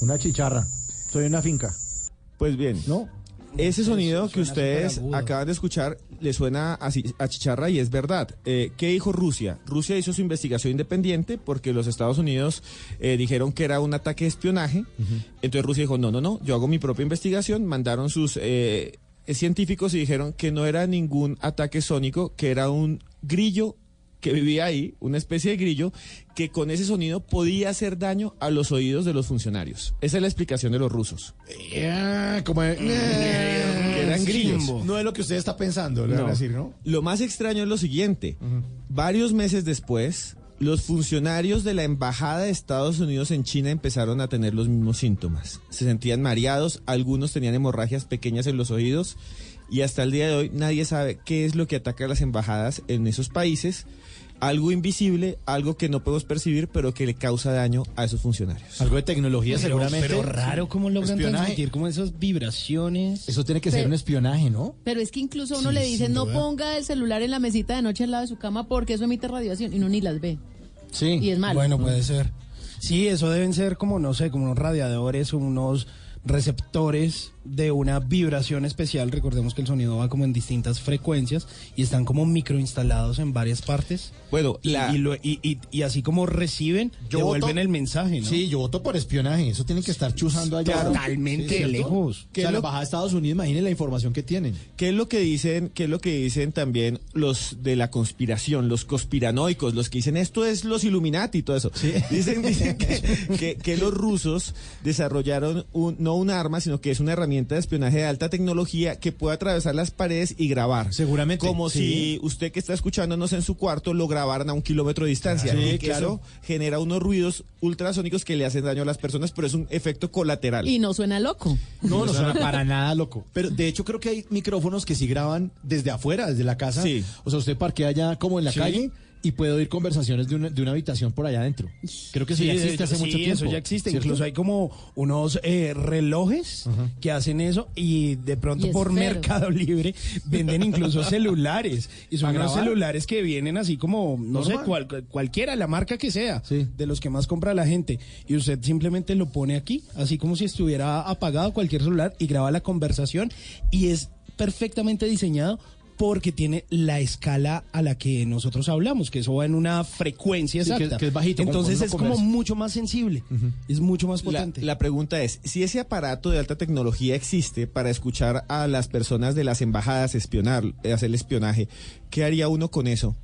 Una chicharra. En una finca. Pues bien, ¿no? Ese sonido que ustedes acaban de escuchar le suena a chicharra y es verdad. Eh, ¿Qué dijo Rusia? Rusia hizo su investigación independiente porque los Estados Unidos eh, dijeron que era un ataque de espionaje. Entonces Rusia dijo, no, no, no, yo hago mi propia investigación. Mandaron sus eh, científicos y dijeron que no era ningún ataque sónico, que era un grillo que vivía ahí, una especie de grillo, que con ese sonido podía hacer daño a los oídos de los funcionarios. Esa es la explicación de los rusos. Eh, como eh, Que eran grillos. No es lo que usted está pensando, le van a No. decir, ¿no? Lo más extraño es lo siguiente. Varios meses después, los funcionarios de la Embajada de Estados Unidos en China empezaron a tener los mismos síntomas. Se sentían mareados, algunos tenían hemorragias pequeñas en los oídos y hasta el día de hoy nadie sabe qué es lo que ataca a las embajadas en esos países. Algo invisible, algo que no podemos percibir, pero que le causa daño a esos funcionarios. Algo de tecnología Pero- seguramente. Pero raro cómo logran Espionaje. transmitir como esas vibraciones. Eso tiene que ser un espionaje, ¿no? Pero es que incluso a uno Sí, le dicen no ponga el celular en la mesita de noche al lado de su cama porque eso emite radiación y uno ni las ve. Sí. Y es malo. Bueno, puede ser. Sí, eso deben ser como, no sé, como unos radiadores o unos receptores de una vibración especial. Recordemos que el sonido va como en distintas frecuencias y están como microinstalados en varias partes. Bueno, y, la- y lo- y- y- y así como reciben, Yo devuelven voto- el mensaje, ¿no? Sí, yo voto por espionaje. Eso tienen que estar chuzando allá. Totalmente lejos. O ¿Qué sea, la embajada de Estados Unidos, imaginen la información que tienen. ¿Qué es lo que dicen, qué es lo que dicen también los de la conspiración, los conspiranoicos, los que dicen esto es los Illuminati y todo eso? Dicen, dicen que, que- que los rusos desarrollaron un- no un arma, sino que es una herramienta de espionaje de alta tecnología que puede atravesar las paredes y grabar. Seguramente, Como sí. si usted que está escuchándonos en su cuarto lo grabaran a un kilómetro de distancia. Claro. y Sí, que claro. eso genera unos ruidos ultrasónicos que le hacen daño a las personas, pero es un efecto colateral. Y no suena loco. No, no suena para nada loco. Pero de hecho creo que hay micrófonos que sí graban desde afuera, desde la casa. Sí. O sea, usted parquea allá como en la Sí. calle y puede oír conversaciones de una, de una habitación por allá adentro. Creo que eso Sí, ya de existe hecho, hace sí, mucho tiempo. eso ya existe. ¿cierto? Incluso hay como unos eh, relojes que hacen eso y de pronto Y por. Mercado Libre venden incluso celulares. Y son ¿Para unos celulares que vienen así como, no sé, cual- cualquiera, la marca que sea, Sí. de los que más compra la gente. Y usted simplemente lo pone aquí, así como si estuviera apagado cualquier celular y graba la conversación. Y es perfectamente diseñado porque tiene la escala a la que nosotros hablamos, que eso va en una frecuencia Sí, que- exacta. que es bajito, Entonces es como mucho más sensible, es mucho más La, potente. la pregunta es, si ese aparato de alta tecnología existe para escuchar a las personas de las embajadas, espionar, eh, hacer el espionaje, ¿qué haría uno con eso?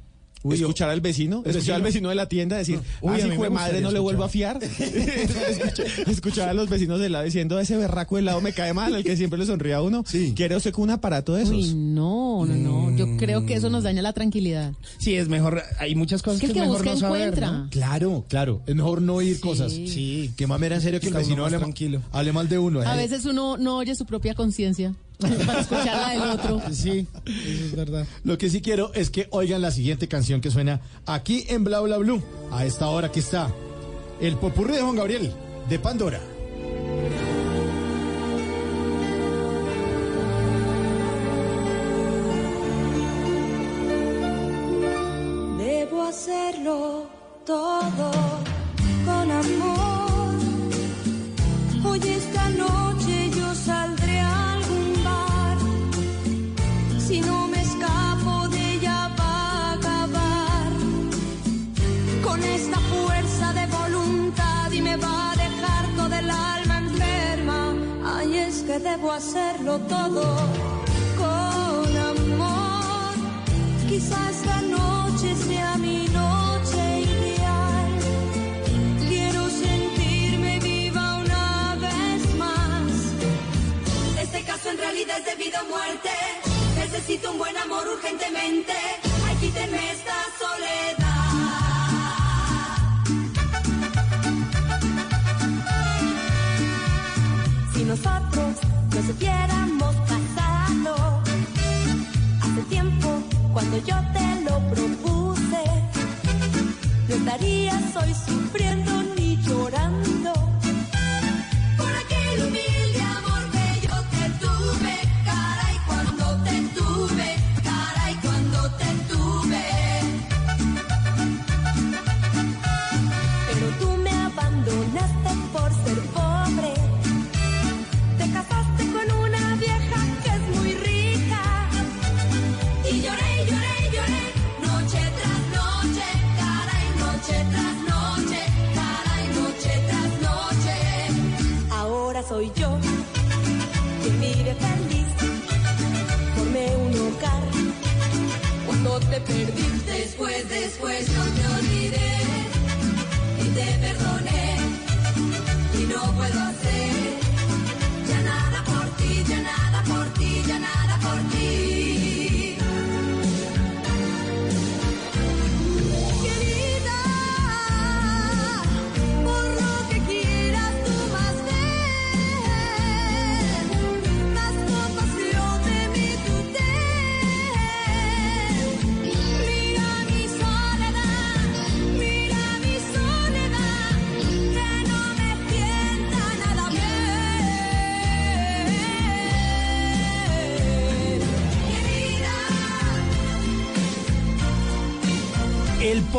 Uy, yo- escuchar al vecino, escuchar al vecino. de la tienda decir, Uy, ah, a si mí hijo de me madre no le vuelvo a fiar. escuchar, escuchar a los vecinos del lado diciendo, ese berraco del lado me cae mal, el que siempre le sonríe a uno. Sí. ¿Quiere usted con un aparato de esos? Uy, no, no, no. Yo creo que eso nos daña la tranquilidad. sí, es mejor, hay muchas cosas Es que que, el es que mejor busca no saber, encuentra. ¿no? Claro, claro. Es mejor no oír Sí. cosas. Sí. Qué mamera en serio que el Está vecino hable, tranquilo. hable mal de uno. A ¿eh? veces uno no oye su propia conciencia para escuchar la del otro. Sí, eso es verdad. Lo que sí quiero es que oigan la siguiente canción que suena aquí en Bla Bla Blue. A esta hora que está el popurrí de Juan Gabriel, de Pandora. Debo hacerlo todo debo hacerlo todo con amor. Quizá esta noche sea mi noche ideal. Quiero sentirme viva una vez más. Este caso en realidad es de vida o muerte. Necesito un buen amor urgentemente. Ay, quítenme esta soledad. Nosotros nos hubiéramos casado hace tiempo cuando yo te lo propuse, no estarías hoy sufriendo te perdí, después, después no te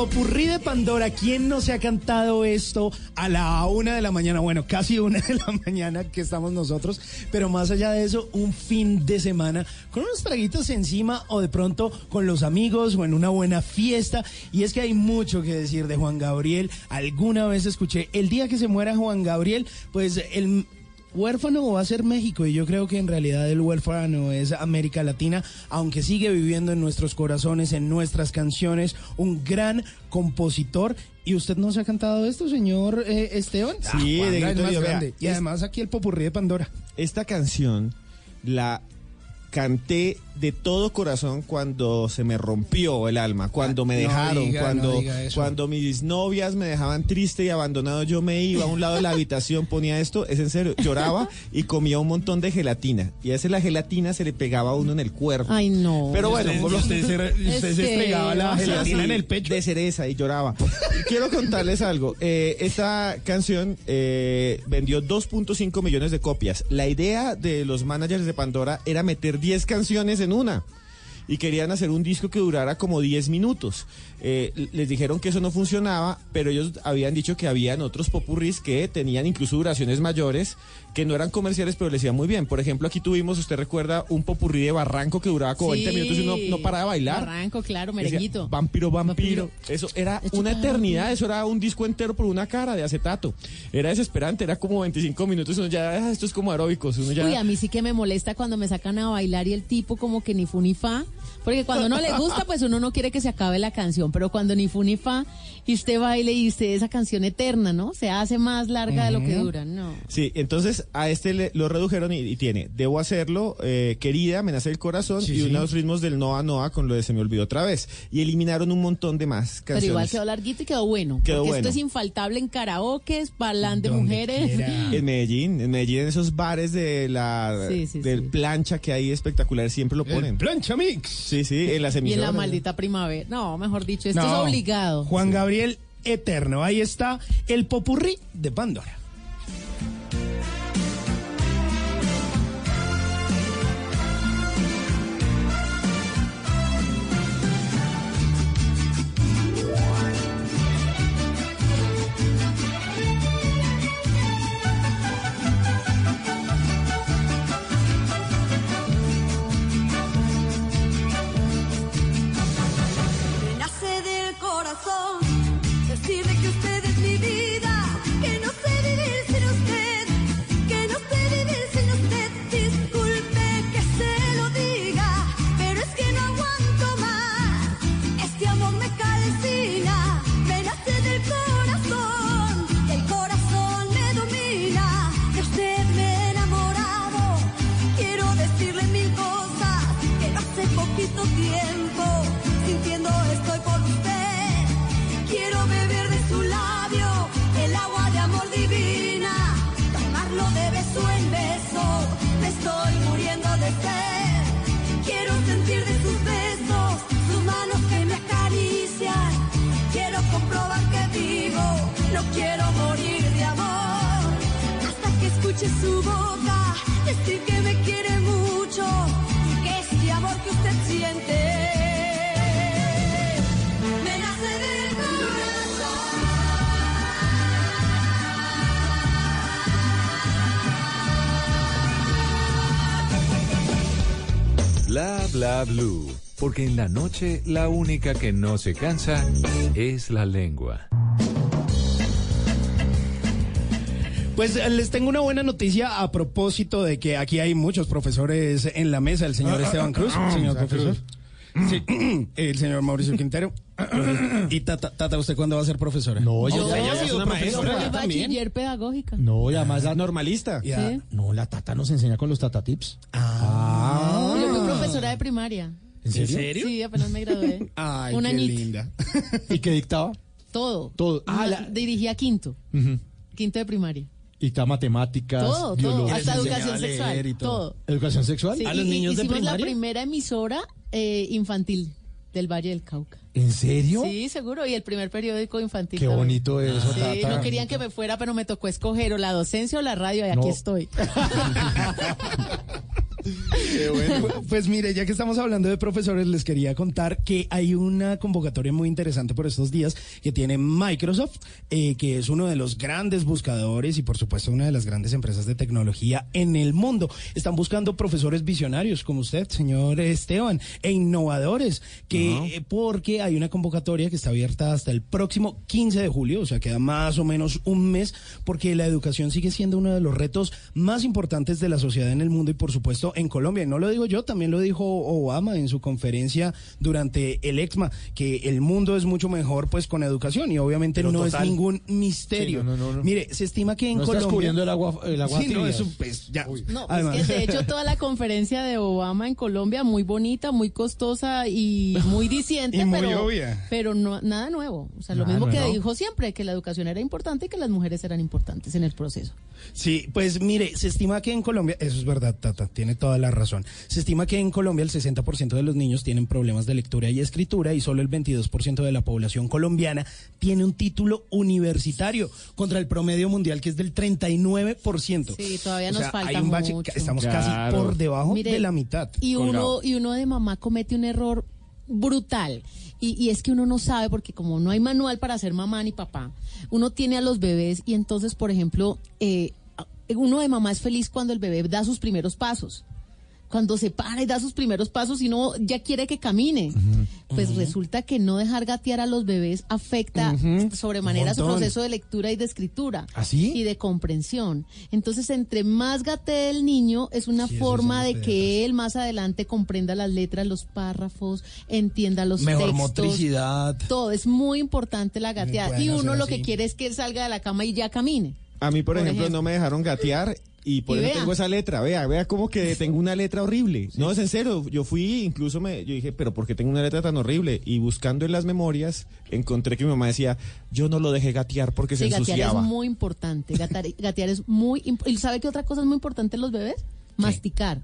popurrí de Pandora, ¿quién no se ha cantado esto a la una de la mañana? Bueno, casi una de la mañana que estamos nosotros, pero más allá de eso, un fin de semana con unos traguitos encima o de pronto con los amigos o en una buena fiesta. Y es que hay mucho que decir de Juan Gabriel. Alguna vez escuché, el día que se muera Juan Gabriel, pues el huérfano va a ser México y yo creo que en realidad el huérfano es América Latina, aunque sigue viviendo en nuestros corazones, en nuestras canciones, un gran compositor. ¿Y usted no se ha cantado esto, señor eh, Esteban? Sí, Ah, Juanga de es más grande. Y es- además aquí el popurrí de Pandora. Esta canción la canté de todo corazón cuando se me rompió el alma, cuando me No dejaron, diga, cuando, cuando mis novias me dejaban triste y abandonado, yo me iba a un lado de la habitación, ponía esto, es en serio, lloraba y comía un montón de gelatina. Y a veces la gelatina se le pegaba a uno en el cuerpo. Ay, no. Pero bueno, Usted- se usted Es se que- estregaba la gelatina Sí, en el pecho. De cereza y lloraba. Y quiero contarles algo. Eh, esta canción eh, vendió 2.5 millones de copias. La idea de los managers de Pandora era meter 10 canciones en una. Y querían hacer un disco que durara como 10 minutos. Eh, les dijeron que eso no funcionaba, pero ellos habían dicho que habían otros popurris que tenían incluso duraciones mayores, que no eran comerciales, pero les iban muy bien. Por ejemplo, aquí tuvimos, usted recuerda, un popurrí de Barranco que duraba como 20 minutos y uno no paraba de bailar. Barranco, claro, Decía, merenguito. Vampiro, vampiro. Eso era una eternidad, eso era un disco entero por una cara de acetato. Era desesperante, era como 25 minutos, uno ya, ah, esto es como aeróbicos, uno ya... Uy, a mí sí que me molesta cuando me sacan a bailar y el tipo como que ni fu ni fa. Porque cuando no le gusta, pues uno no quiere que se acabe la canción. Pero cuando ni fu ni fa y usted baile y usted esa canción eterna, ¿no? Se hace más larga de lo que dura, no. Sí, entonces a este le- lo redujeron y, y tiene Debo hacerlo, eh, Querida, Me nace el corazón Sí, y sí. unos ritmos del Noa Noa con lo de Se me olvidó otra vez. Y eliminaron un montón de más Pero canciones. igual quedó larguito y quedó bueno. Quedó porque bueno. esto es infaltable en karaoke, parlán de mujeres. quiera. En Medellín, en Medellín, en esos bares de la Sí, sí, del sí. plancha que hay espectacular, siempre lo ponen. Plancha Mix. Sí, sí, en las Y en la emisoras. maldita primavera. No, mejor dicho, esto es No, obligado. Juan Gabriel Eterno. Ahí está el popurrí de Pandora. Corazón tiempo, sintiendo estoy por usted. Quiero beber de su labio el agua de amor divina, tomarlo de beso en beso, me estoy muriendo de sed. Quiero sentir de sus besos, sus manos que me acarician. Quiero comprobar que vivo, no quiero morir de amor. Hasta que escuche su boca decir que me quiere mucho que usted siente. Bla bla. Porque en la noche la única que no se cansa es la lengua. Pues eh, les tengo una buena noticia a propósito de que aquí hay muchos profesores en la mesa. El señor Esteban Cruz, señor profesor. Sí, el señor Mauricio Quintero. y Tata, Tata, ¿usted cuándo va a ser profesora? No, yo- ¿Usted ella ha es sido una profesora? Bachiller pedagógica. No, y además la normalista. Sí. No, la tata nos enseña con los tata tips. Ah. Yo fui profesora de primaria. ¿En serio? Sí, apenas me gradué. Ay, Un qué añito. linda. ¿Y qué dictaba? Todo. Todo. Ah, No, la- Dirigía quinto. Quinto de primaria. Y está matemáticas, Todo, todo. biología. Hasta les educación sexual. y todo. Todo. ¿Educación sexual? Sí, ¿A los y- y niños de hicimos la primera emisora eh, infantil del Valle del Cauca. ¿En serio? Sí, seguro. Y el primer periódico infantil. Qué también. bonito eso, Sí, Tata. no querían que me fuera, pero me tocó escoger o la docencia o la radio y aquí No. estoy. Pues mire, ya que estamos hablando de profesores, les quería contar que hay una convocatoria muy interesante por estos días que tiene Microsoft, eh, que es uno de los grandes buscadores y por supuesto una de las grandes empresas de tecnología en el mundo. Están buscando profesores visionarios como usted, señor Esteban, e innovadores, que eh, porque hay una convocatoria que está abierta hasta el próximo 15 de julio, o sea, queda más o menos un mes, porque la educación sigue siendo uno de los retos más importantes de la sociedad en el mundo y por supuesto en Colombia. Y no lo digo yo, también lo dijo Obama en su conferencia durante el EXMA, que el mundo es mucho mejor pues con educación y obviamente Pero no total. es ningún misterio. Sí, no, no, no, no. Mire, se estima que en No estás Colombia... cubriendo el agua- el agua Sí, no, tibia. eso pues ya. No, Además- que de hecho toda la conferencia de Obama en Colombia muy bonita, muy costosa y muy diciente, Y muy pero, obvia. pero no, nada nuevo. O sea, lo mismo que dijo siempre, que la educación era importante y que las mujeres eran importantes en el proceso. Sí, pues mire, se estima que en Colombia, eso es verdad, Tata, tiene toda la razón. Se estima que en Colombia el 60% de los niños tienen problemas de lectura y escritura y solo el 22% de la población colombiana tiene un título universitario contra el promedio mundial que es del 39%. Sí, todavía O nos sea, falta hay un bache- mucho. estamos Claro. casi por debajo Mire, de la mitad. Y uno, y uno de mamá comete un error brutal. Y, y es que uno no sabe, porque como no hay manual para ser mamá ni papá, uno tiene a los bebés y entonces, por ejemplo, eh, uno de mamá es feliz cuando el bebé da sus primeros pasos. Cuando se para y da sus primeros pasos y uno ya quiere que camine. Pues resulta que no dejar gatear a los bebés afecta sobremanera su proceso de lectura y de escritura. ¿Ah, sí? Y de comprensión. Entonces, entre más gatee el niño, es una Sí, forma de que él más adelante comprenda las letras, los párrafos, entienda los Mejor textos. motricidad. Todo, es muy importante la gateada. Y uno lo así. que quiere es que él salga de la cama y ya camine. A mí, por, Por ejemplo, ejemplo. no me dejaron gatear y por Y eso vea. tengo esa letra. Vea, vea como que tengo una letra horrible. No, es en serio. Yo fui, incluso me, yo dije, pero ¿por qué tengo una letra tan horrible? Y buscando en las memorias, encontré que mi mamá decía, yo no lo dejé gatear porque Sí, se gatear ensuciaba. es muy importante. Gatear, gatear es muy imp- ¿Y sabe qué otra cosa es muy importante en los bebés? Masticar.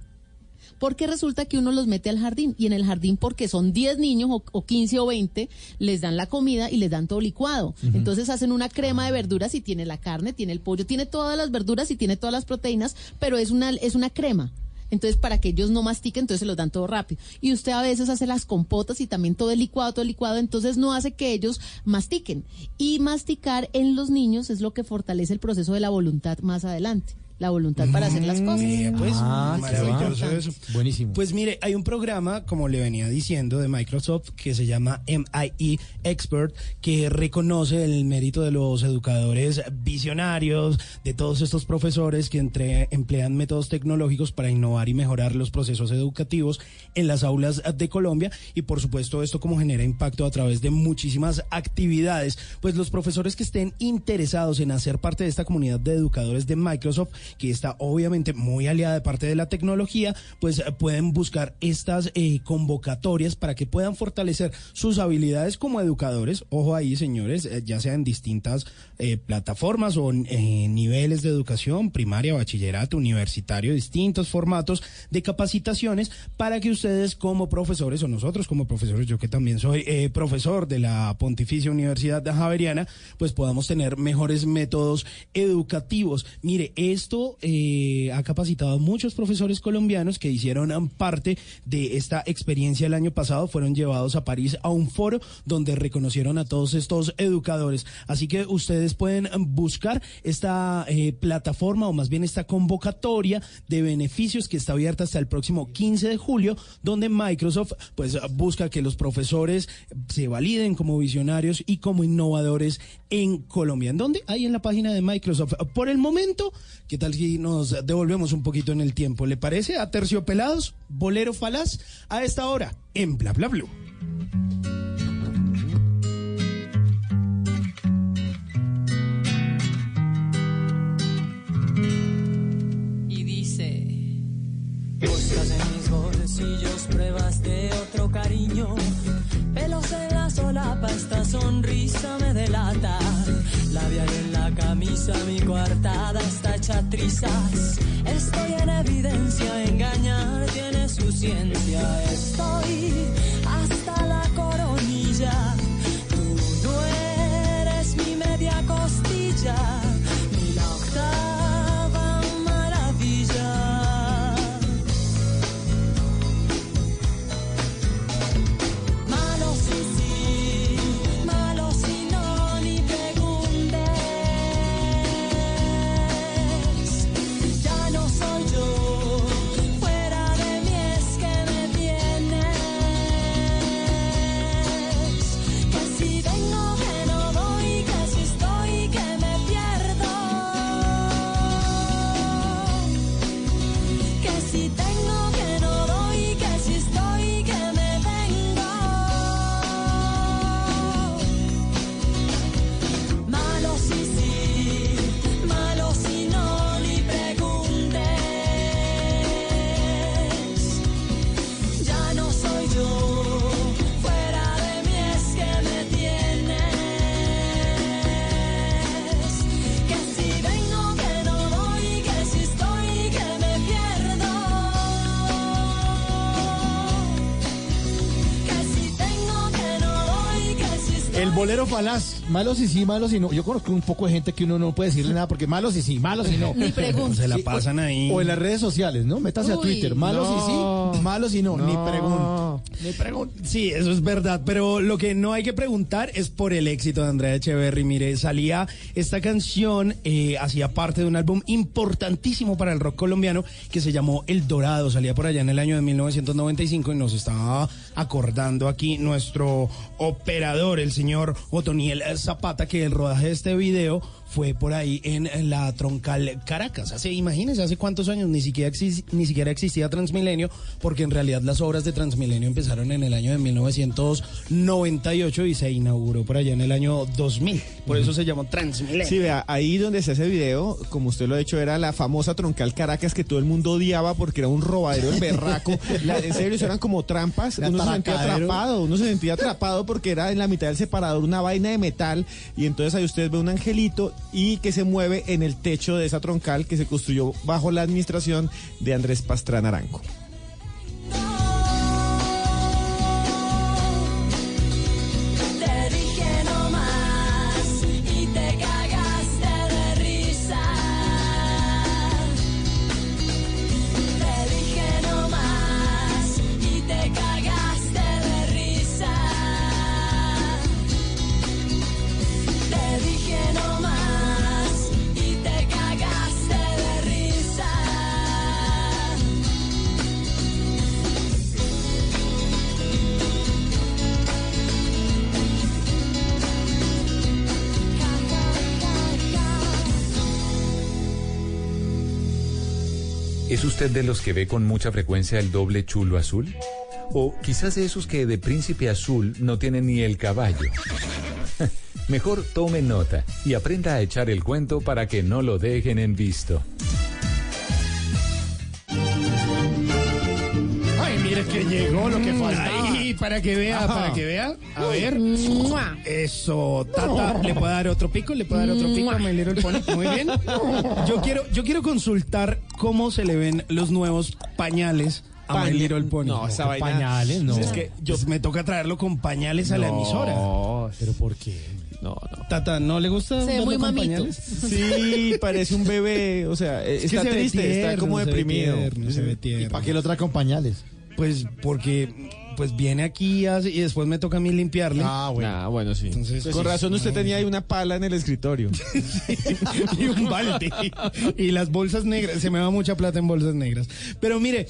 Porque resulta que uno los mete al jardín y en el jardín porque son 10 niños o, o 15 o 20 les dan la comida y les dan todo licuado. Entonces hacen una crema de verduras y tiene la carne, tiene el pollo, tiene todas las verduras y tiene todas las proteínas, pero es una es una crema. Entonces, para que ellos no mastiquen, entonces se los dan todo rápido. Y usted a veces hace las compotas y también todo el licuado, todo el licuado, entonces no hace que ellos mastiquen. Y masticar en los niños es lo que fortalece el proceso de la voluntad más adelante. La voluntad para hacer las cosas. Eh, pues, Ah, maravilloso eso. Buenísimo. Pues mire, hay un programa, como le venía diciendo, de Microsoft que se llama MIE Expert, que reconoce el mérito de los educadores visionarios, de todos estos profesores que entre- emplean métodos tecnológicos para innovar y mejorar los procesos educativos en las aulas de Colombia. Y por supuesto, esto como genera impacto a través de muchísimas actividades. Pues los profesores que estén interesados en hacer parte de esta comunidad de educadores de Microsoft que está obviamente muy aliada de parte de la tecnología, pues eh, pueden buscar estas eh, convocatorias para que puedan fortalecer sus habilidades como educadores. Ojo ahí, señores, eh, ya sea en distintas plataformas o niveles de educación, primaria, bachillerato, universitario, distintos formatos de capacitaciones para que ustedes como profesores o nosotros como profesores, yo que también soy profesor de la Pontificia Universidad Javeriana, pues podamos tener mejores métodos educativos. Mire, esto eh, ha capacitado a muchos profesores colombianos que hicieron parte de esta experiencia el año pasado, fueron llevados a París a un foro donde reconocieron a todos estos educadores. Así que ustedes pueden buscar esta eh, plataforma o más bien esta convocatoria de beneficios que está abierta hasta el próximo 15 de julio, donde Microsoft pues busca que los profesores se validen como visionarios y como innovadores en Colombia. ¿En dónde? Ahí en la página de Microsoft. Por el momento, ¿qué tal si nos devolvemos un poquito en el tiempo? ¿Le parece? A terciopelados, bolero falaz, a esta hora, en Bla Bla Blue. y dice Buscas en mis bolsillos pruebas de otro cariño Pelos en la solapa, esta sonrisa me delata Labial en la camisa, mi coartada está hecha trizas. Estoy en evidencia, engañar tiene su ciencia. Estoy hasta la coronilla bolero falaz, malos y sí, malos y no. Yo conozco un poco de gente que uno no puede decirle nada porque malos y sí, malos y no. Ni pregunta. Se la pasan o- ahí. O en las redes sociales, ¿no? Métase a Uy, Twitter, malos y sí, malos y no, ni pregunto. Ni pregunto. Sí, eso es verdad, pero lo que no hay que preguntar es por el éxito de Andrea Echeverry. Mire, salía esta canción, eh, hacía parte de un álbum importantísimo para el rock colombiano que se llamó El Dorado. Salía por allá en el año de 1995 y nos estaba acordando aquí nuestro operador, el señor Otoniel Zapata, que el rodaje de este video fue por ahí en la troncal Caracas. Hace, imagínense, hace cuántos años ni siquiera, ni siquiera existía Transmilenio, porque en realidad las obras de Transmilenio empezaron en el año de 1998 y se inauguró por allá en el año 2000. Por eso se llamó Transmilenio. Sí, vea, ahí donde se hace video, como usted lo ha hecho, era la famosa troncal Caracas que todo el mundo odiaba porque era un robadero el berraco. La- en serio, eso eran como trampas. Se sentía atracadero. atrapado, uno se sentía atrapado porque era en la mitad del separador una vaina de metal y entonces ahí usted ve un angelito y que se mueve en el techo de esa troncal que se construyó bajo la administración de Andrés Pastrana Arango. ¿Es usted de los que ve con mucha frecuencia el doble chulo azul? O quizás de esos que de príncipe azul no tienen ni el caballo. Mejor tome nota y aprenda a echar el cuento para que no lo dejen en visto. Para que vea, Ajá. para que vea. A ver. Eso, Tata, ¿le puedo dar otro pico? ¿Le puedo dar otro pico a My Little Pony? Muy bien. Yo quiero, yo quiero consultar cómo se le ven los nuevos pañales a My Paña- Little Pony. No, esa vaina- Pañales, no. Es que yo me toca traerlo con pañales a la emisora. No, ¿Pero por qué? no, no. Tata, ¿no le gusta Se ve muy con mamito. pañales? Sí, parece un bebé, o sea, Es que está se triste, está como se ve deprimido. tierno, se ve ¿Y para qué lo trae con pañales? Pues porque pues viene aquí hace- y después me toca a mí limpiarle. Ah, bueno. Ah, bueno, sí. Entonces, Con sí, razón usted no, tenía ahí una pala en el escritorio. y un balde. Y las bolsas negras. Se me va mucha plata en bolsas negras. Pero mire.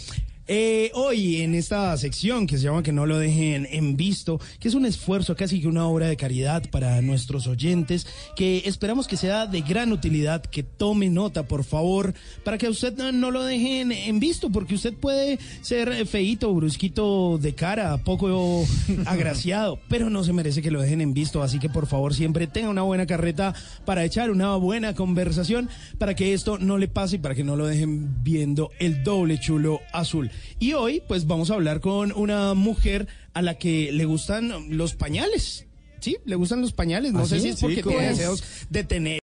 Eh, hoy en esta sección que se llama Que no lo dejen en visto, que es un esfuerzo, casi que una obra de caridad para nuestros oyentes, que esperamos que sea de gran utilidad, que tome nota, por favor, para que usted no, no lo dejen en visto, porque usted puede ser feíto, brusquito de cara, poco agraciado, pero no se merece que lo dejen en visto, así que por favor siempre tenga una buena carreta para echar una buena conversación, para que esto no le pase y para que no lo dejen viendo el doble chulo azul. Y hoy pues vamos a hablar con una mujer a la que le gustan los pañales. Sí, le gustan los pañales. No ¿Ah, sé sí? si es porque Sí, ¿cómo tiene es? deseos de tener